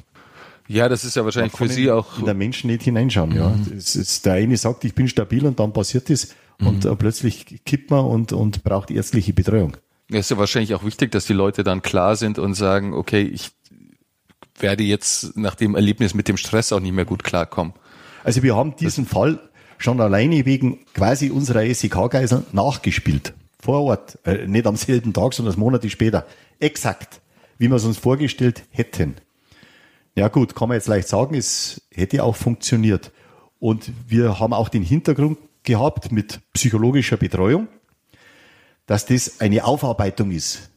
Ja, das ist ja wahrscheinlich für Sie auch. In der Menschen nicht hineinschauen, mhm. ja. Ist, der eine sagt, ich bin stabil und dann passiert das mhm. und äh, plötzlich kippt man und, und braucht ärztliche Betreuung. Ja, ist ja wahrscheinlich auch wichtig, dass die Leute dann klar sind und sagen, okay, ich werde jetzt nach dem Erlebnis mit dem Stress auch nicht mehr gut klarkommen. Also wir haben diesen das Fall schon alleine wegen quasi unserer SEK-Geisel nachgespielt. Vor Ort. Äh, nicht am selben Tag, sondern Monate später. Exakt. Wie wir es uns vorgestellt hätten. Ja gut, kann man jetzt leicht sagen, es hätte auch funktioniert. Und wir haben auch den Hintergrund gehabt mit psychologischer Betreuung, dass das eine Aufarbeitung ist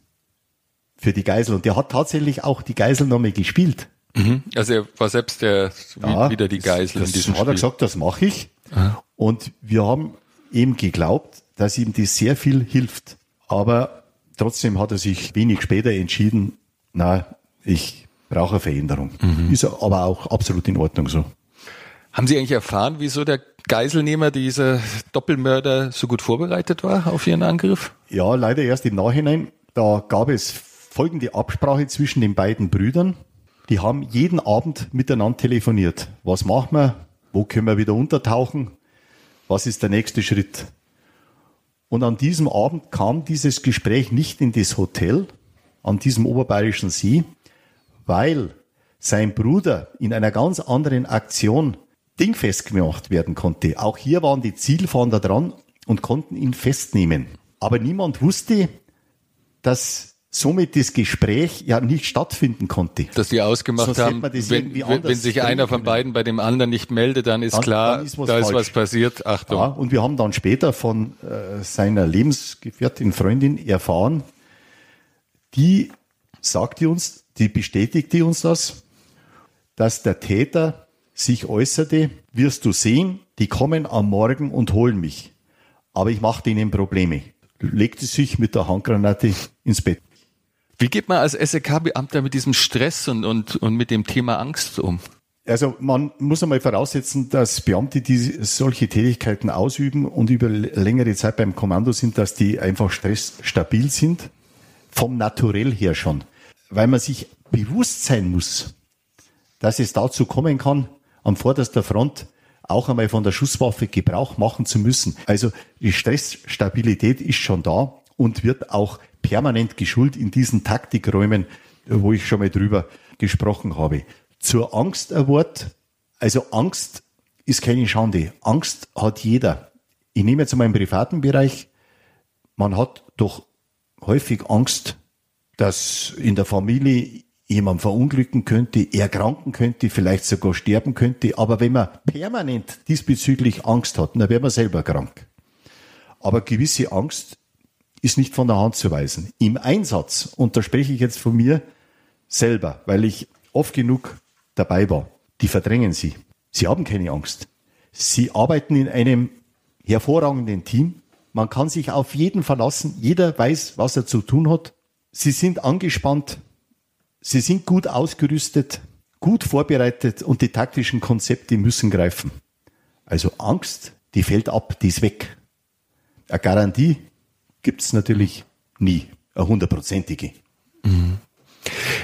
für die Geisel. Und der hat tatsächlich auch die Geisel nochmal gespielt. Mhm. Also er war selbst der ja, wieder die Geisel das, in diesem das hat er gesagt, das mache ich. Aha. Und wir haben ihm geglaubt, dass ihm das sehr viel hilft. Aber trotzdem hat er sich wenig später entschieden, na, ich braucht eine Veränderung. Mhm. Ist aber auch absolut in Ordnung so. Haben Sie eigentlich erfahren, wieso der Geiselnehmer, dieser Doppelmörder, so gut vorbereitet war auf Ihren Angriff? Ja, leider erst im Nachhinein. Da gab es folgende Absprache zwischen den beiden Brüdern. Die haben jeden Abend miteinander telefoniert. Was machen wir? Wo können wir wieder untertauchen? Was ist der nächste Schritt? Und an diesem Abend kam dieses Gespräch nicht in das Hotel an diesem oberbayerischen See, weil sein Bruder in einer ganz anderen Aktion dingfest gemacht werden konnte. Auch hier waren die Zielfahnder dran und konnten ihn festnehmen. Aber niemand wusste, dass somit das Gespräch ja nicht stattfinden konnte. Dass die ausgemacht haben, wenn, wenn, sich einer von beiden bei dem anderen nicht meldet, dann ist dann, klar, dann ist da falsch. ist was passiert. Achtung. Ja, und wir haben dann später von äh, seiner Lebensgefährtin, Freundin erfahren, die sagte uns, die bestätigte uns das, dass der Täter sich äußerte, wirst du sehen, die kommen am Morgen und holen mich. Aber ich mache ihnen Probleme. Legte sich mit der Handgranate ins Bett. Wie geht man als SEK-Beamter mit diesem Stress und, und, und mit dem Thema Angst um? Also man muss einmal voraussetzen, dass Beamte, die solche Tätigkeiten ausüben und über längere Zeit beim Kommando sind, dass die einfach stressstabil sind. Vom Naturell her schon weil man sich bewusst sein muss, dass es dazu kommen kann, am vorderster Front auch einmal von der Schusswaffe Gebrauch machen zu müssen. Also die Stressstabilität ist schon da und wird auch permanent geschult in diesen Taktikräumen, wo ich schon mal drüber gesprochen habe. Zur Angst Wort. Also Angst ist keine Schande. Angst hat jeder. Ich nehme jetzt im privaten Bereich. Man hat doch häufig Angst dass in der Familie jemand verunglücken könnte, erkranken könnte, vielleicht sogar sterben könnte. Aber wenn man permanent diesbezüglich Angst hat, dann wäre man selber krank. Aber gewisse Angst ist nicht von der Hand zu weisen. Im Einsatz, und da spreche ich jetzt von mir selber, weil ich oft genug dabei war, die verdrängen sie. Sie haben keine Angst. Sie arbeiten in einem hervorragenden Team. Man kann sich auf jeden verlassen. Jeder weiß, was er zu tun hat. Sie sind angespannt, sie sind gut ausgerüstet, gut vorbereitet und die taktischen Konzepte müssen greifen. Also Angst, die fällt ab, die ist weg. Eine Garantie gibt's natürlich nie, eine hundertprozentige. Mhm.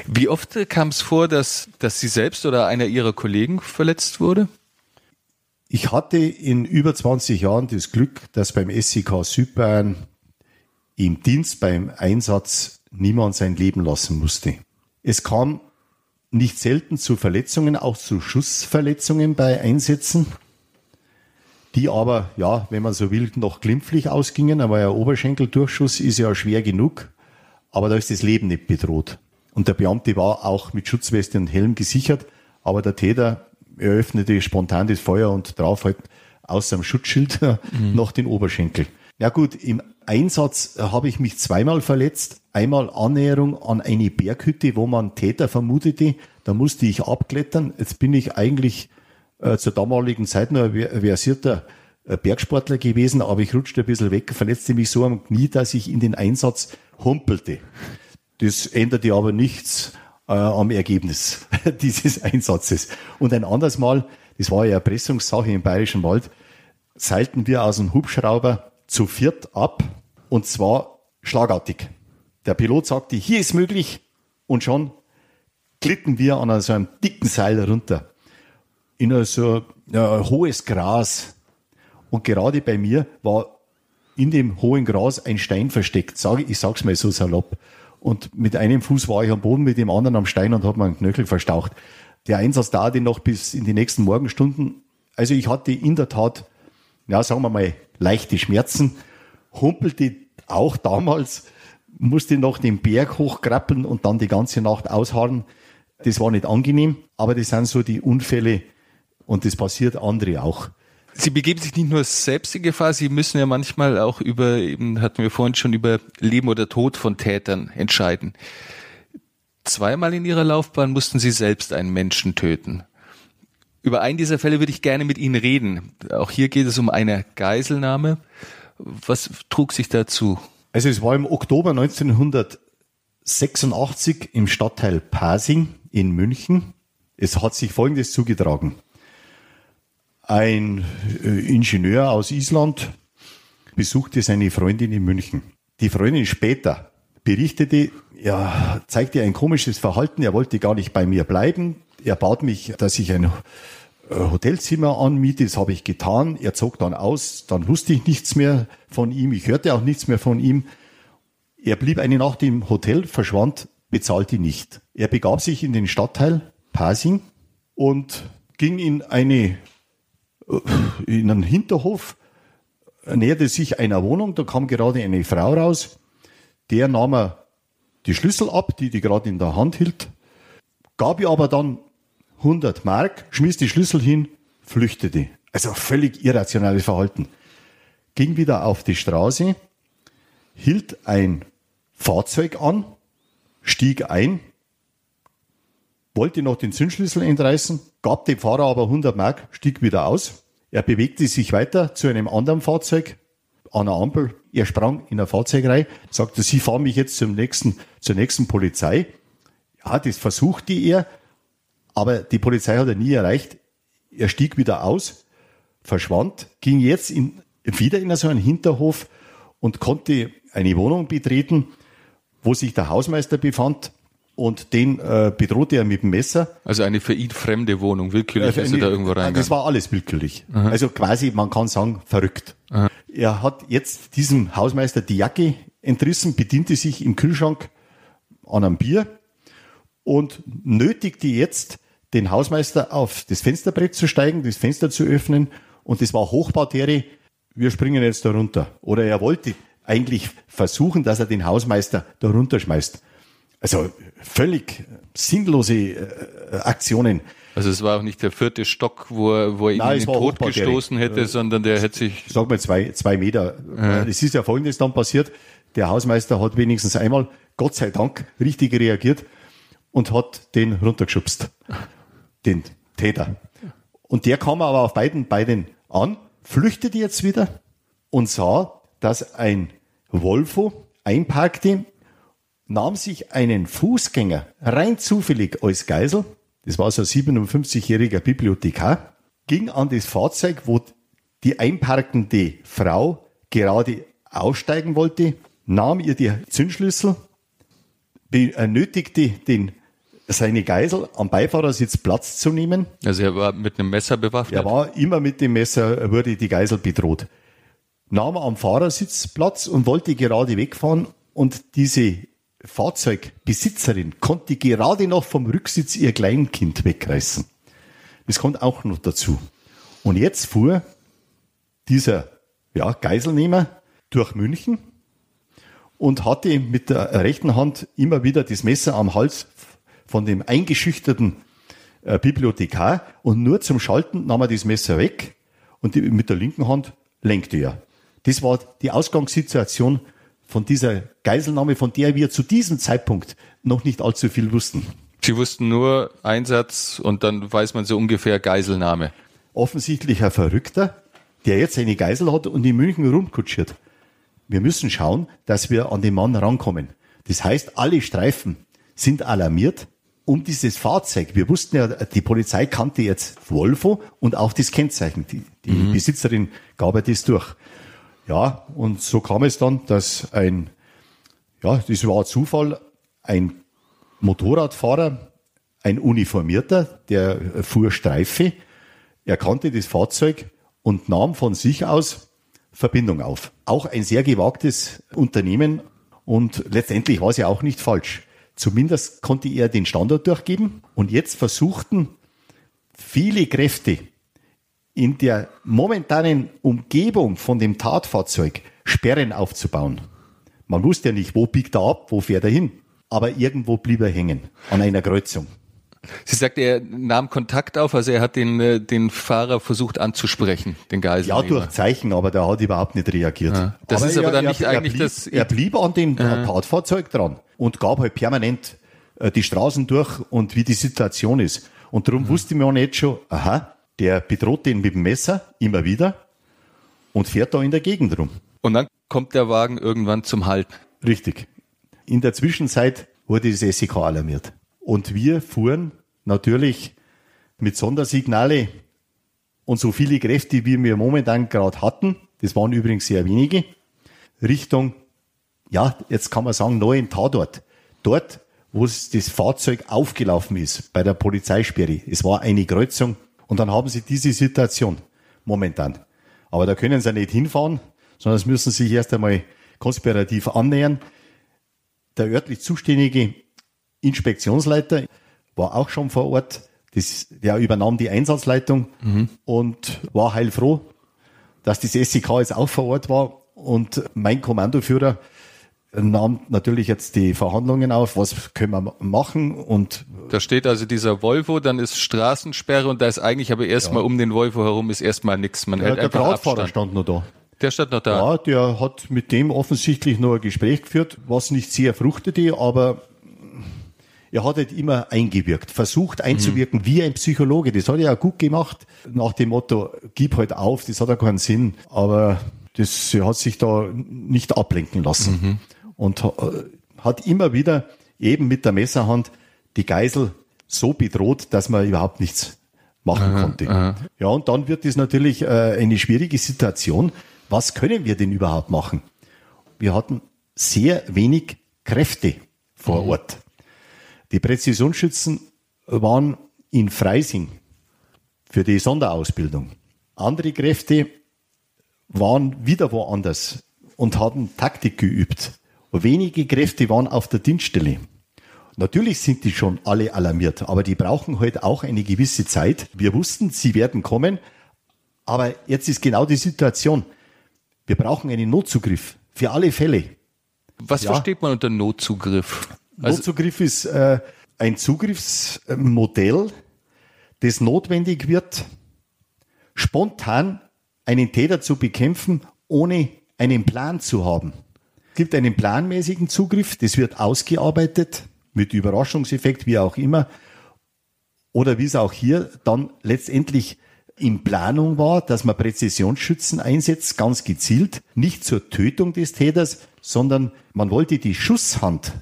Wie oft kam es vor, dass, dass Sie selbst oder einer Ihrer Kollegen verletzt wurde? Ich hatte in über 20 Jahren das Glück, dass beim SCK Südbayern im Dienst, beim Einsatz niemand sein Leben lassen musste. Es kam nicht selten zu Verletzungen, auch zu Schussverletzungen bei Einsätzen, die aber, ja, wenn man so will, noch glimpflich ausgingen. Aber ein Oberschenkeldurchschuss ist ja schwer genug, aber da ist das Leben nicht bedroht. Und der Beamte war auch mit Schutzweste und Helm gesichert, aber der Täter eröffnete spontan das Feuer und drauf halt aus seinem Schutzschild mhm. noch den Oberschenkel. Ja gut, im Einsatz habe ich mich zweimal verletzt. Einmal Annäherung an eine Berghütte, wo man Täter vermutete. Da musste ich abklettern. Jetzt bin ich eigentlich äh, zur damaligen Zeit noch ein versierter äh, Bergsportler gewesen, aber ich rutschte ein bisschen weg, verletzte mich so am Knie, dass ich in den Einsatz humpelte. Das änderte aber nichts äh, am Ergebnis dieses Einsatzes. Und ein anderes Mal, das war ja Erpressungssache im Bayerischen Wald, seilten wir aus dem Hubschrauber zu viert ab und zwar schlagartig. Der Pilot sagte, hier ist möglich und schon glitten wir an so einem dicken Seil runter in so ein hohes Gras. Und gerade bei mir war in dem hohen Gras ein Stein versteckt. Sag, ich sag's mal so salopp. Und mit einem Fuß war ich am Boden, mit dem anderen am Stein und habe meinen Knöchel verstaucht. Der Einsatz dauerte noch bis in die nächsten Morgenstunden. Also ich hatte in der Tat, ja, sagen wir mal, leichte Schmerzen, humpelte auch damals, musste noch den Berg hochkrabbeln und dann die ganze Nacht ausharren. Das war nicht angenehm, aber das sind so die Unfälle und das passiert andere auch. Sie begeben sich nicht nur selbst in Gefahr, Sie müssen ja manchmal auch über, eben hatten wir vorhin schon über Leben oder Tod von Tätern entscheiden. Zweimal in Ihrer Laufbahn mussten Sie selbst einen Menschen töten. Über einen dieser Fälle würde ich gerne mit Ihnen reden. Auch hier geht es um eine Geiselnahme. Was trug sich dazu? Also es war im Oktober 1986 im Stadtteil Pasing in München. Es hat sich Folgendes zugetragen. Ein äh, Ingenieur aus Island besuchte seine Freundin in München. Die Freundin später berichtete, er zeigte ein komisches Verhalten, er wollte gar nicht bei mir bleiben. Er bat mich, dass ich ein äh, Hotelzimmer anmiete, das habe ich getan. Er zog dann aus, dann wusste ich nichts mehr von ihm, ich hörte auch nichts mehr von ihm. Er blieb eine Nacht im Hotel, verschwand, bezahlte nicht. Er begab sich in den Stadtteil Pasing und ging in eine in einen Hinterhof, näherte sich einer Wohnung, da kam gerade eine Frau raus, der nahm er die Schlüssel ab, die die gerade in der Hand hielt, gab ihr aber dann 100 Mark, schmiss die Schlüssel hin, flüchtete. Also völlig irrationales Verhalten. Ging wieder auf die Straße, hielt ein Fahrzeug an, stieg ein, wollte noch den Zündschlüssel entreißen, gab dem Fahrer aber 100 Mark, stieg wieder aus. Er bewegte sich weiter zu einem anderen Fahrzeug an der Ampel. Er sprang in ein Fahrzeug rein, sagte, Sie fahren mich jetzt zum nächsten, zur nächsten Polizei. Ja, das versuchte er, aber die Polizei hat er nie erreicht. Er stieg wieder aus, verschwand, ging jetzt in, wieder in so einen Hinterhof und konnte eine Wohnung betreten, wo sich der Hausmeister befand und den äh, bedrohte er mit dem Messer. Also eine für ihn fremde Wohnung, willkürlich äh, ist er da irgendwo rein. Das war alles willkürlich. Aha. Also quasi, man kann sagen, verrückt. Aha. Er hat jetzt diesem Hausmeister die Jacke entrissen, bediente sich im Kühlschrank an einem Bier und nötigte jetzt den Hausmeister auf das Fensterbrett zu steigen, das Fenster zu öffnen und das war Hochparterre, wir springen jetzt da runter. Oder er wollte eigentlich versuchen, dass er den Hausmeister da runterschmeißt. Also völlig sinnlose äh, Aktionen. Also es war auch nicht der vierte Stock, wo er, wo er Nein, ihn in den Tod gestoßen hätte, sondern der hätte sich... Sag mal zwei, zwei Meter. Ja. Es ist ja Folgendes dann passiert. Der Hausmeister hat wenigstens einmal, Gott sei Dank, richtig reagiert und hat den runtergeschubst. Den Täter. Und der kam aber auf beiden Beinen an, flüchtete jetzt wieder und sah, dass ein Volvo einparkte nahm sich einen Fußgänger rein zufällig als Geisel, das war so ein 57-jähriger Bibliothekar, ging an das Fahrzeug, wo die einparkende Frau gerade aussteigen wollte, nahm ihr die Zündschlüssel, benötigte den, seine Geisel am Beifahrersitz Platz zu nehmen. Also er war mit einem Messer bewaffnet? Er war immer mit dem Messer, wurde die Geisel bedroht. Nahm am Fahrersitz Platz und wollte gerade wegfahren und diese Fahrzeugbesitzerin konnte gerade noch vom Rücksitz ihr Kleinkind wegreißen. Das kommt auch noch dazu. Und jetzt fuhr dieser ja, Geiselnehmer durch München und hatte mit der rechten Hand immer wieder das Messer am Hals von dem eingeschüchterten äh, Bibliothekar und nur zum Schalten nahm er das Messer weg und die, mit der linken Hand lenkte er. Das war die Ausgangssituation von dieser Geiselnahme, von der wir zu diesem Zeitpunkt noch nicht allzu viel wussten. Sie wussten nur Einsatz und dann weiß man so ungefähr Geiselnahme. Offensichtlich ein Verrückter, der jetzt eine Geisel hat und in München rumkutschiert. Wir müssen schauen, dass wir an den Mann rankommen. Das heißt, alle Streifen sind alarmiert um dieses Fahrzeug. Wir wussten ja, die Polizei kannte jetzt Volvo und auch das Kennzeichen. Die, die mhm. Besitzerin gab ja das durch. Ja, und so kam es dann, dass ein, ja, das war Zufall, ein Motorradfahrer, ein Uniformierter, der fuhr Streife, erkannte das Fahrzeug und nahm von sich aus Verbindung auf. Auch ein sehr gewagtes Unternehmen und letztendlich war es ja auch nicht falsch. Zumindest konnte er den Standort durchgeben und jetzt versuchten viele Kräfte in der momentanen Umgebung von dem Tatfahrzeug Sperren aufzubauen. Man wusste ja nicht, wo biegt er ab, wo fährt er hin. Aber irgendwo blieb er hängen, an einer Kreuzung. Sie sagt, er nahm Kontakt auf, also er hat den, äh, den Fahrer versucht anzusprechen, den Geiselnehmer. Ja, durch Zeichen, aber der hat überhaupt nicht reagiert. Ja, das aber ist aber dann nicht er, eigentlich blieb, das... Er blieb an dem ja. Tatfahrzeug dran und gab halt permanent äh, die Straßen durch und wie die Situation ist. Und darum mhm. wusste man jetzt schon, aha, der bedroht den mit dem Messer immer wieder und fährt da in der Gegend rum. Und dann kommt der Wagen irgendwann zum Halt. Richtig. In der Zwischenzeit wurde das SEK alarmiert. Und wir fuhren natürlich mit Sondersignale und so viele Kräfte, wie wir momentan gerade hatten, das waren übrigens sehr wenige, Richtung, ja, jetzt kann man sagen, neuen Tatort. Dort, wo das Fahrzeug aufgelaufen ist, bei der Polizeisperre. Es war eine Kreuzung und dann haben sie diese Situation momentan. Aber da können sie nicht hinfahren, sondern es müssen sich erst einmal konspirativ annähern. Der örtlich zuständige Inspektionsleiter war auch schon vor Ort. Das, der übernahm die Einsatzleitung mhm. und war heilfroh, dass das SEK jetzt auch vor Ort war. Und mein Kommandoführer nahm natürlich jetzt die Verhandlungen auf, was können wir machen und da steht also dieser Volvo, dann ist Straßensperre und da ist eigentlich aber erstmal ja. um den Volvo herum ist erstmal nichts. Man ja, hält der Abstand. stand noch da. Der stand noch da. Ja, der hat mit dem offensichtlich noch ein Gespräch geführt, was nicht sehr fruchtete, aber er hat halt immer eingewirkt, versucht einzuwirken mhm. wie ein Psychologe. Das hat er ja gut gemacht, nach dem Motto, gib halt auf, das hat ja keinen Sinn. Aber das er hat sich da nicht ablenken lassen. Mhm und hat immer wieder eben mit der Messerhand die Geisel so bedroht, dass man überhaupt nichts machen aha, konnte. Aha. Ja, und dann wird es natürlich äh, eine schwierige Situation. Was können wir denn überhaupt machen? Wir hatten sehr wenig Kräfte vor mhm. Ort. Die Präzisionsschützen waren in Freising für die Sonderausbildung. Andere Kräfte waren wieder woanders und haben Taktik geübt. Wenige Kräfte waren auf der Dienststelle. Natürlich sind die schon alle alarmiert, aber die brauchen heute halt auch eine gewisse Zeit. Wir wussten, sie werden kommen, aber jetzt ist genau die Situation. Wir brauchen einen Notzugriff für alle Fälle. Was ja. versteht man unter Notzugriff? Also Notzugriff ist äh, ein Zugriffsmodell, das notwendig wird, spontan einen Täter zu bekämpfen, ohne einen Plan zu haben. Es gibt einen planmäßigen Zugriff, das wird ausgearbeitet mit Überraschungseffekt, wie auch immer. Oder wie es auch hier dann letztendlich in Planung war, dass man Präzisionsschützen einsetzt, ganz gezielt, nicht zur Tötung des Täters, sondern man wollte die Schusshand,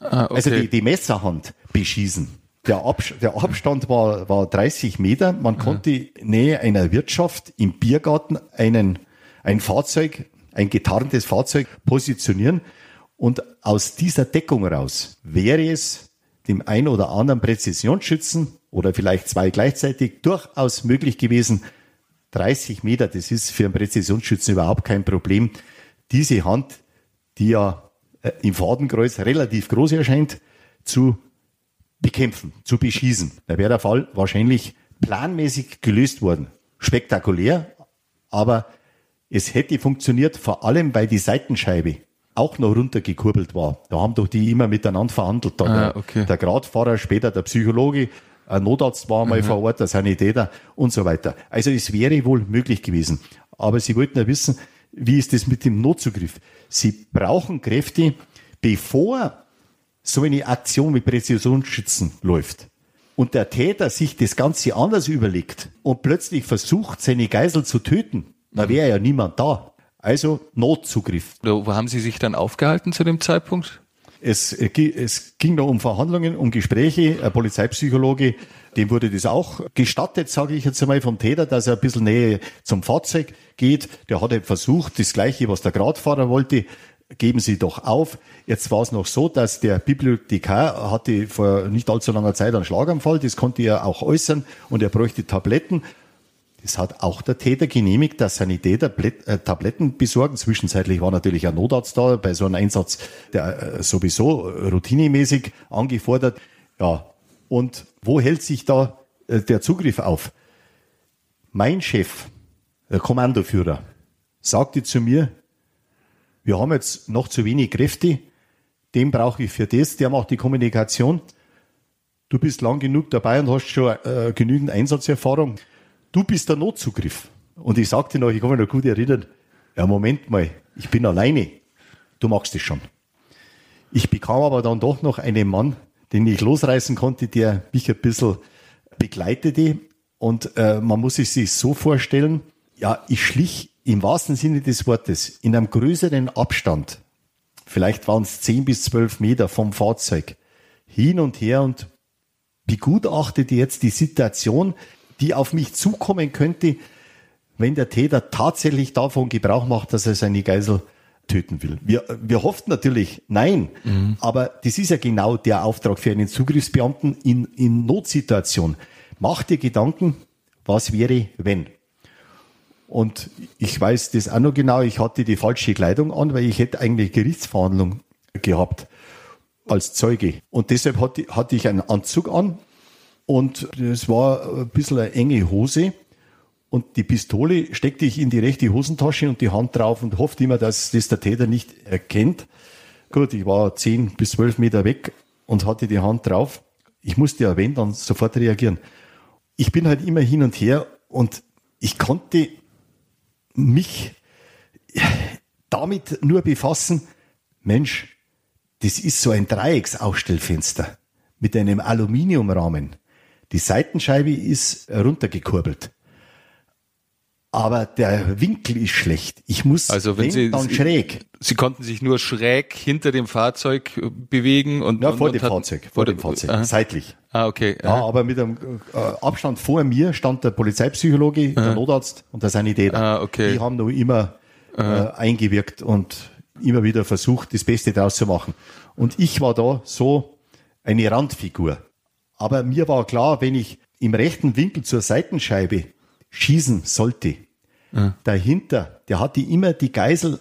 ah, okay. also die, die Messerhand beschießen. Der, Abs der Abstand war, war 30 Meter. Man konnte in Nähe einer Wirtschaft im Biergarten einen, ein Fahrzeug, ein getarntes Fahrzeug positionieren. Und aus dieser Deckung raus wäre es dem ein oder anderen Präzisionsschützen oder vielleicht zwei gleichzeitig durchaus möglich gewesen, 30 Meter, das ist für einen Präzisionsschützen überhaupt kein Problem, diese Hand, die ja äh, im Fadenkreuz relativ groß erscheint, zu bekämpfen, zu beschießen. Da wäre der Fall wahrscheinlich planmäßig gelöst worden. Spektakulär, aber es hätte funktioniert, vor allem weil die Seitenscheibe auch noch runtergekurbelt war. Da haben doch die immer miteinander verhandelt. Da ah, okay. der, der Gradfahrer, später der Psychologe, ein Notarzt war mal mhm. vor Ort, der Sanitäter und so weiter. Also es wäre wohl möglich gewesen. Aber Sie wollten ja wissen, wie ist das mit dem Notzugriff? Sie brauchen Kräfte, bevor so eine Aktion mit Präzisionsschützen läuft und der Täter sich das Ganze anders überlegt und plötzlich versucht, seine Geisel zu töten, da wäre ja niemand da. Also Notzugriff. Wo haben Sie sich dann aufgehalten zu dem Zeitpunkt? Es, es ging da um Verhandlungen, um Gespräche. Ein Polizeipsychologe, dem wurde das auch gestattet, sage ich jetzt einmal, vom Täter, dass er ein bisschen näher zum Fahrzeug geht. Der hat halt versucht, das Gleiche, was der Gradfahrer wollte, geben Sie doch auf. Jetzt war es noch so, dass der Bibliothekar hatte vor nicht allzu langer Zeit einen Schlaganfall, das konnte er auch äußern und er bräuchte Tabletten. Das hat auch der Täter genehmigt, dass Sanitäter äh, Tabletten besorgen. Zwischenzeitlich war natürlich ein Notarzt da bei so einem Einsatz, der äh, sowieso routinemäßig angefordert. Ja, und wo hält sich da äh, der Zugriff auf? Mein Chef, der Kommandoführer, sagte zu mir, wir haben jetzt noch zu wenig Kräfte, den brauche ich für das, der macht die Kommunikation. Du bist lang genug dabei und hast schon äh, genügend Einsatzerfahrung du bist der Notzugriff. Und ich sagte noch, ich kann mich noch gut erinnern, ja, Moment mal, ich bin alleine. Du machst es schon. Ich bekam aber dann doch noch einen Mann, den ich losreißen konnte, der mich ein bisschen begleitete. Und äh, man muss es sich so vorstellen, ja, ich schlich im wahrsten Sinne des Wortes in einem größeren Abstand, vielleicht waren es zehn bis zwölf Meter vom Fahrzeug, hin und her und begutachtete jetzt die Situation, die auf mich zukommen könnte, wenn der Täter tatsächlich davon Gebrauch macht, dass er seine Geisel töten will. Wir, wir hoffen natürlich, nein, mhm. aber das ist ja genau der Auftrag für einen Zugriffsbeamten in, in Notsituation. Mach dir Gedanken, was wäre, wenn? Und ich weiß das auch noch genau, ich hatte die falsche Kleidung an, weil ich hätte eigentlich Gerichtsverhandlung gehabt als Zeuge. Und deshalb hatte, hatte ich einen Anzug an, und das war ein bisschen eine enge Hose. Und die Pistole steckte ich in die rechte Hosentasche und die Hand drauf und hoffte immer, dass das der Täter nicht erkennt. Gut, ich war zehn bis zwölf Meter weg und hatte die Hand drauf. Ich musste ja, wenn, dann sofort reagieren. Ich bin halt immer hin und her und ich konnte mich damit nur befassen, Mensch, das ist so ein Dreiecksaufstellfenster mit einem Aluminiumrahmen. Die Seitenscheibe ist runtergekurbelt. Aber der Winkel ist schlecht. Ich muss also wenn, Sie, dann schräg. Sie konnten sich nur schräg hinter dem Fahrzeug bewegen und ja vor und, dem hatten, Fahrzeug, vor dem Fahrzeug, aha. seitlich. Ah okay. Ja, aber mit einem äh, Abstand vor mir stand der Polizeipsychologe, aha. der Notarzt und der Sanitäter. Ah, okay. Die haben noch immer äh, eingewirkt und immer wieder versucht, das Beste draus zu machen. Und ich war da so eine Randfigur. Aber mir war klar, wenn ich im rechten Winkel zur Seitenscheibe schießen sollte, ja. dahinter, der hatte immer die Geisel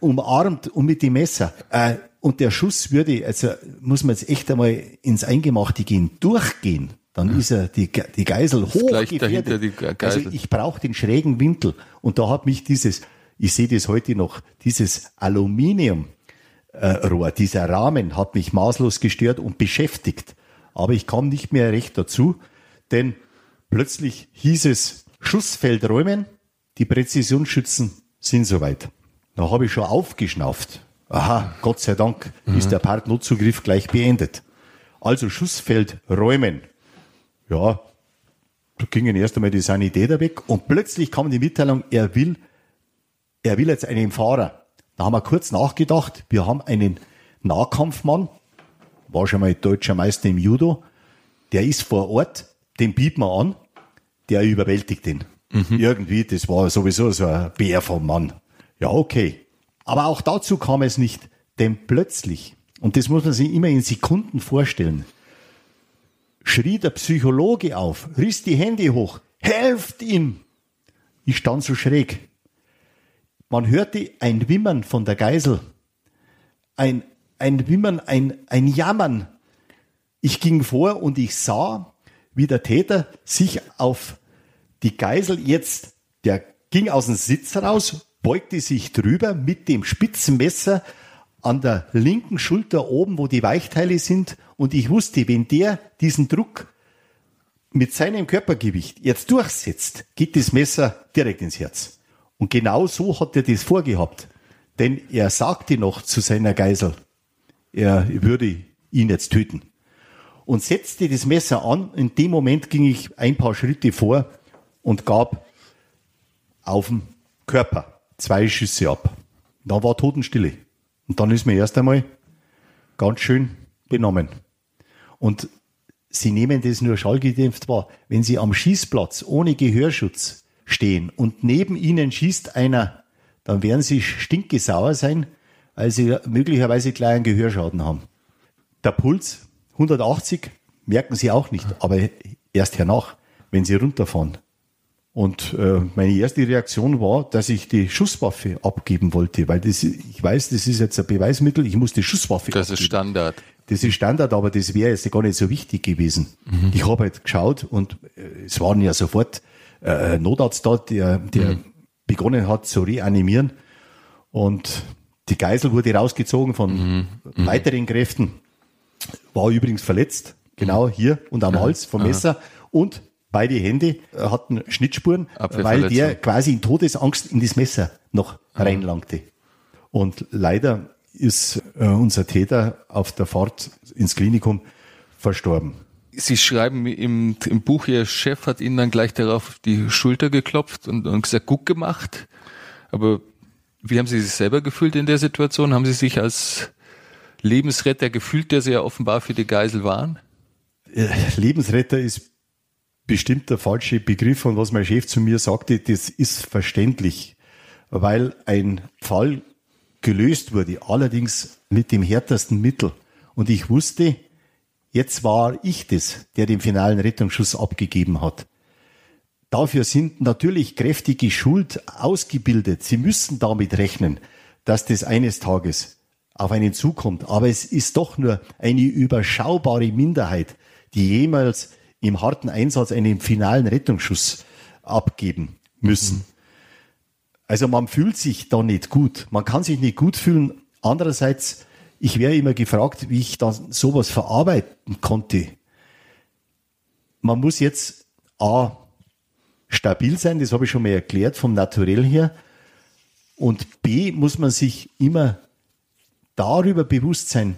umarmt und mit dem Messer. Äh, und der Schuss würde, also muss man jetzt echt einmal ins Eingemachte gehen, durchgehen. Dann ja. ist er die, die Geisel hochgefährdet. Also ich brauche den schrägen Winkel. Und da hat mich dieses, ich sehe das heute noch, dieses Aluminiumrohr, äh, dieser Rahmen hat mich maßlos gestört und beschäftigt. Aber ich kam nicht mehr recht dazu, denn plötzlich hieß es Schussfeld räumen, die Präzisionsschützen sind soweit. Da habe ich schon aufgeschnauft. Aha, Gott sei Dank mhm. ist der Partnotzugriff gleich beendet. Also Schussfeld räumen. Ja, da gingen erst einmal die Sanitäter weg und plötzlich kam die Mitteilung, er will, er will jetzt einen Fahrer. Da haben wir kurz nachgedacht, wir haben einen Nahkampfmann, war schon mal deutscher Meister im Judo. der ist vor Ort, den bietet man an, der überwältigt den. Mhm. Irgendwie, das war sowieso so ein Bär vom Mann. Ja, okay. Aber auch dazu kam es nicht, denn plötzlich, und das muss man sich immer in Sekunden vorstellen, schrie der Psychologe auf, riss die Hände hoch, helft ihm! Ich stand so schräg. Man hörte ein Wimmern von der Geisel. Ein, ein Wimmern, ein, ein Jammern. Ich ging vor und ich sah, wie der Täter sich auf die Geisel jetzt, der ging aus dem Sitz raus, beugte sich drüber mit dem spitzen Messer an der linken Schulter oben, wo die Weichteile sind. Und ich wusste, wenn der diesen Druck mit seinem Körpergewicht jetzt durchsetzt, geht das Messer direkt ins Herz. Und genau so hat er das vorgehabt. Denn er sagte noch zu seiner Geisel, er würde ihn jetzt töten. Und setzte das Messer an. In dem Moment ging ich ein paar Schritte vor und gab auf dem Körper zwei Schüsse ab. Da war Totenstille. Und dann ist mir erst einmal ganz schön benommen. Und sie nehmen das nur schallgedämpft wahr. Wenn sie am Schießplatz ohne Gehörschutz stehen und neben ihnen schießt einer, dann werden sie stinkgesauer sein, weil sie möglicherweise gleich einen Gehörschaden haben. Der Puls 180 merken sie auch nicht, aber erst hernach, wenn sie runterfahren. Und äh, meine erste Reaktion war, dass ich die Schusswaffe abgeben wollte, weil das, ich weiß, das ist jetzt ein Beweismittel, ich muss die Schusswaffe Das abgeben. ist Standard. Das ist Standard, aber das wäre jetzt gar nicht so wichtig gewesen. Mhm. Ich habe halt geschaut und äh, es waren ja sofort äh, Notarzt da, der, der mhm. begonnen hat zu reanimieren. Und die Geisel wurde rausgezogen von mhm. mhm. weiteren Kräften. War übrigens verletzt, genau mhm. hier und am Hals vom Messer. Und beide Hände äh, hatten Schnittspuren, weil der quasi in Todesangst in das Messer noch reinlangte. Und leider ist äh, unser Täter auf der Fahrt ins Klinikum verstorben. Sie schreiben im, im Buch, Ihr Chef hat Ihnen dann gleich darauf die Schulter geklopft und, und gesagt, gut gemacht. Aber wie haben Sie sich selber gefühlt in der Situation? Haben Sie sich als Lebensretter gefühlt, der Sie ja offenbar für die Geisel waren? Äh, Lebensretter ist bestimmt der falsche Begriff und was mein Chef zu mir sagte, das ist verständlich, weil ein Fall gelöst wurde, allerdings mit dem härtesten Mittel. Und ich wusste, jetzt war ich das, der den finalen Rettungsschuss abgegeben hat. Dafür sind natürlich kräftige Schuld ausgebildet. Sie müssen damit rechnen, dass das eines Tages auf einen zukommt. Aber es ist doch nur eine überschaubare Minderheit, die jemals im harten Einsatz einen finalen Rettungsschuss abgeben müssen. Mhm. Also man fühlt sich da nicht gut. Man kann sich nicht gut fühlen. Andererseits, ich wäre immer gefragt, wie ich dann sowas verarbeiten konnte. Man muss jetzt A, stabil sein, das habe ich schon mal erklärt, vom Naturell her. Und B, muss man sich immer darüber bewusst sein,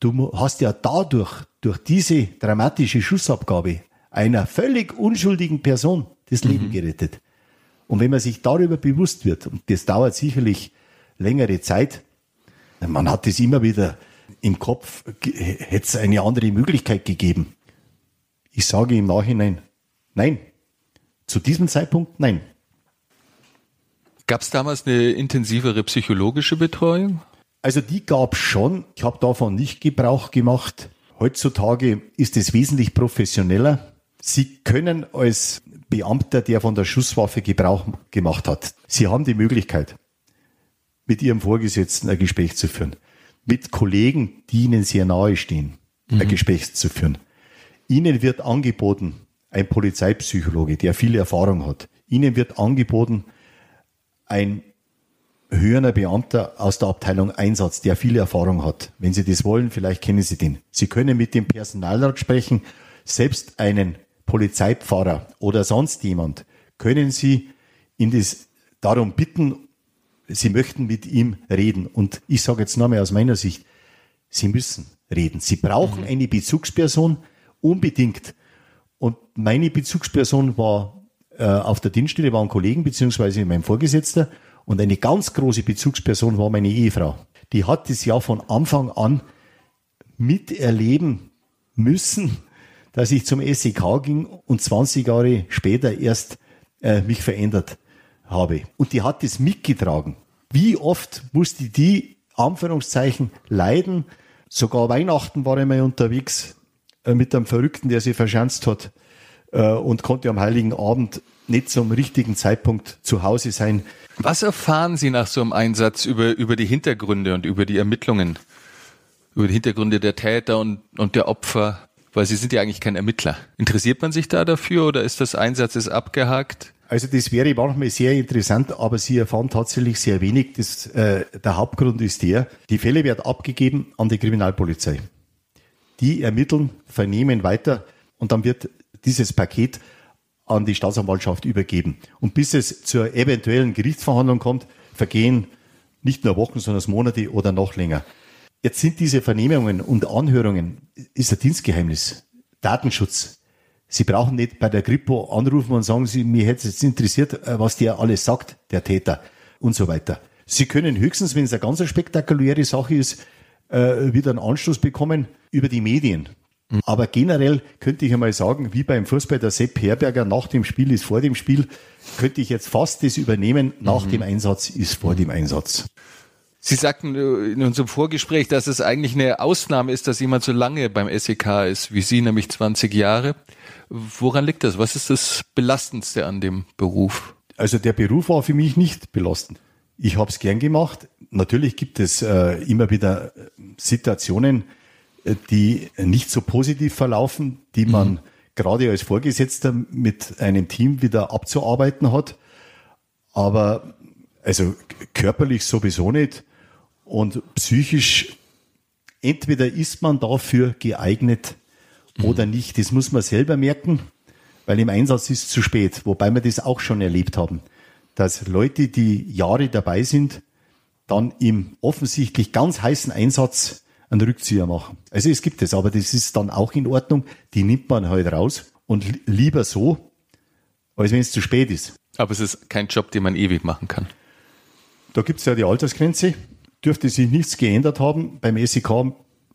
du hast ja dadurch, durch diese dramatische Schussabgabe einer völlig unschuldigen Person das Leben mhm. gerettet. Und wenn man sich darüber bewusst wird, und das dauert sicherlich längere Zeit, man hat es immer wieder im Kopf, hätte es eine andere Möglichkeit gegeben. Ich sage im Nachhinein, nein. Zu diesem Zeitpunkt, nein. Gab es damals eine intensivere psychologische Betreuung? Also die gab schon. Ich habe davon nicht Gebrauch gemacht. Heutzutage ist es wesentlich professioneller. Sie können als Beamter, der von der Schusswaffe Gebrauch gemacht hat, Sie haben die Möglichkeit, mit Ihrem Vorgesetzten ein Gespräch zu führen, mit Kollegen, die Ihnen sehr nahe stehen, mhm. ein Gespräch zu führen. Ihnen wird angeboten, ein Polizeipsychologe, der viel Erfahrung hat. Ihnen wird angeboten, ein höherer Beamter aus der Abteilung Einsatz, der viel Erfahrung hat. Wenn Sie das wollen, vielleicht kennen Sie den. Sie können mit dem Personalrat sprechen, selbst einen Polizeipfarrer oder sonst jemand, können Sie in das darum bitten, Sie möchten mit ihm reden. Und ich sage jetzt nochmal aus meiner Sicht, Sie müssen reden. Sie brauchen mhm. eine Bezugsperson unbedingt. Und meine Bezugsperson war äh, auf der Dienststelle, war ein Kollegen beziehungsweise mein Vorgesetzter und eine ganz große Bezugsperson war meine Ehefrau. Die hat das ja von Anfang an miterleben müssen, dass ich zum SEK ging und 20 Jahre später erst äh, mich verändert habe. Und die hat das mitgetragen. Wie oft musste die, Anführungszeichen, leiden? Sogar Weihnachten war ich mal unterwegs mit einem Verrückten, der sich verschanzt hat äh, und konnte am Heiligen Abend nicht zum richtigen Zeitpunkt zu Hause sein. Was erfahren Sie nach so einem Einsatz über, über die Hintergründe und über die Ermittlungen? Über die Hintergründe der Täter und, und der Opfer? Weil Sie sind ja eigentlich kein Ermittler. Interessiert man sich da dafür oder ist das Einsatz ist abgehakt? Also das wäre manchmal sehr interessant, aber Sie erfahren tatsächlich sehr wenig. Das, äh, der Hauptgrund ist der, die Fälle werden abgegeben an die Kriminalpolizei. Die ermitteln, vernehmen weiter und dann wird dieses Paket an die Staatsanwaltschaft übergeben. Und bis es zur eventuellen Gerichtsverhandlung kommt, vergehen nicht nur Wochen, sondern Monate oder noch länger. Jetzt sind diese Vernehmungen und Anhörungen, ist ein Dienstgeheimnis, Datenschutz. Sie brauchen nicht bei der Kripo anrufen und sagen, Sie, mir hätte es jetzt interessiert, äh, was der alles sagt, der Täter und so weiter. Sie können höchstens, wenn es eine ganz spektakuläre Sache ist, äh, wieder einen Anschluss bekommen über die Medien. Aber generell könnte ich einmal sagen, wie beim Fußball der Sepp Herberger, nach dem Spiel ist vor dem Spiel, könnte ich jetzt fast das übernehmen, nach mhm. dem Einsatz ist vor dem Einsatz. Sie sagten äh, in unserem Vorgespräch, dass es eigentlich eine Ausnahme ist, dass jemand so lange beim SEK ist wie Sie, nämlich 20 Jahre. Woran liegt das? Was ist das Belastendste an dem Beruf? Also der Beruf war für mich nicht belastend. Ich habe es gern gemacht. Natürlich gibt es äh, immer wieder Situationen, die nicht so positiv verlaufen, die man mhm. gerade als Vorgesetzter mit einem Team wieder abzuarbeiten hat. Aber also körperlich sowieso nicht und psychisch entweder ist man dafür geeignet mhm. oder nicht. Das muss man selber merken, weil im Einsatz ist zu spät. Wobei wir das auch schon erlebt haben, dass Leute, die Jahre dabei sind, dann im offensichtlich ganz heißen Einsatz einen Rückzieher machen. Also es gibt es, aber das ist dann auch in Ordnung. Die nimmt man halt raus und lieber so, als wenn es zu spät ist. Aber es ist kein Job, den man ewig machen kann. Da gibt es ja die Altersgrenze. Dürfte sich nichts geändert haben. Beim SEK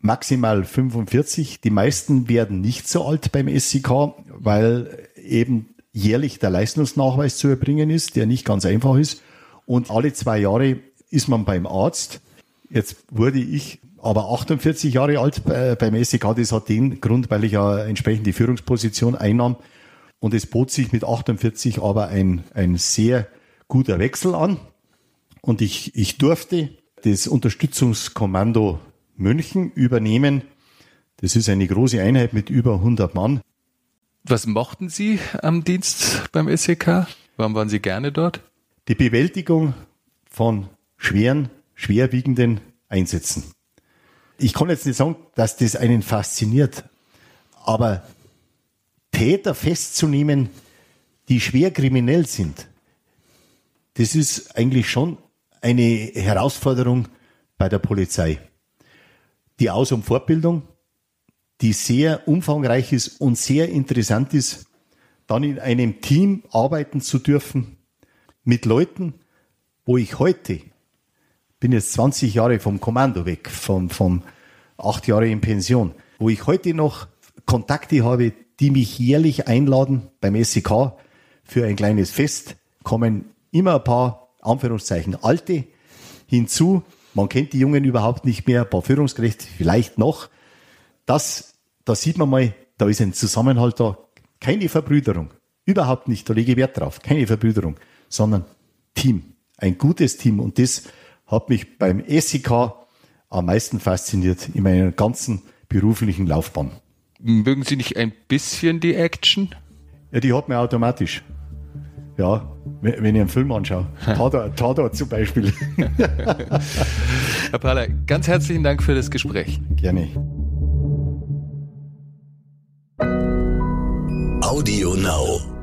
maximal 45. Die meisten werden nicht so alt beim SEK, weil eben jährlich der Leistungsnachweis zu erbringen ist, der nicht ganz einfach ist. Und alle zwei Jahre ist man beim Arzt. Jetzt wurde ich aber 48 Jahre alt beim SEK, das hat den Grund, weil ich ja entsprechend die Führungsposition einnahm. Und es bot sich mit 48 aber ein, ein sehr guter Wechsel an. Und ich, ich durfte das Unterstützungskommando München übernehmen. Das ist eine große Einheit mit über 100 Mann. Was mochten Sie am Dienst beim SEK? Warum waren Sie gerne dort? Die Bewältigung von schweren, schwerwiegenden Einsätzen ich kann jetzt nicht sagen, dass das einen fasziniert, aber Täter festzunehmen, die schwer kriminell sind, das ist eigentlich schon eine Herausforderung bei der Polizei. Die Aus- und Fortbildung, die sehr umfangreich ist und sehr interessant ist, dann in einem Team arbeiten zu dürfen mit Leuten, wo ich heute bin jetzt 20 Jahre vom Kommando weg, vom, vom acht Jahre in Pension, wo ich heute noch Kontakte habe, die mich jährlich einladen beim SEK für ein kleines Fest, kommen immer ein paar, Anführungszeichen, Alte hinzu. Man kennt die Jungen überhaupt nicht mehr, ein paar Führungskräfte vielleicht noch. Das, da sieht man mal, da ist ein Zusammenhalt da. Keine Verbrüderung. Überhaupt nicht, da lege ich Wert drauf. Keine Verbrüderung, sondern Team. Ein gutes Team. Und das hat mich beim SEK am meisten fasziniert in meiner ganzen beruflichen Laufbahn. Mögen Sie nicht ein bisschen die Action? Ja, die hat man automatisch. Ja, wenn ich einen Film anschaue. Tatort, Tatort zum Beispiel. Herr Paller, ganz herzlichen Dank für das Gespräch. Gerne. Audio Now.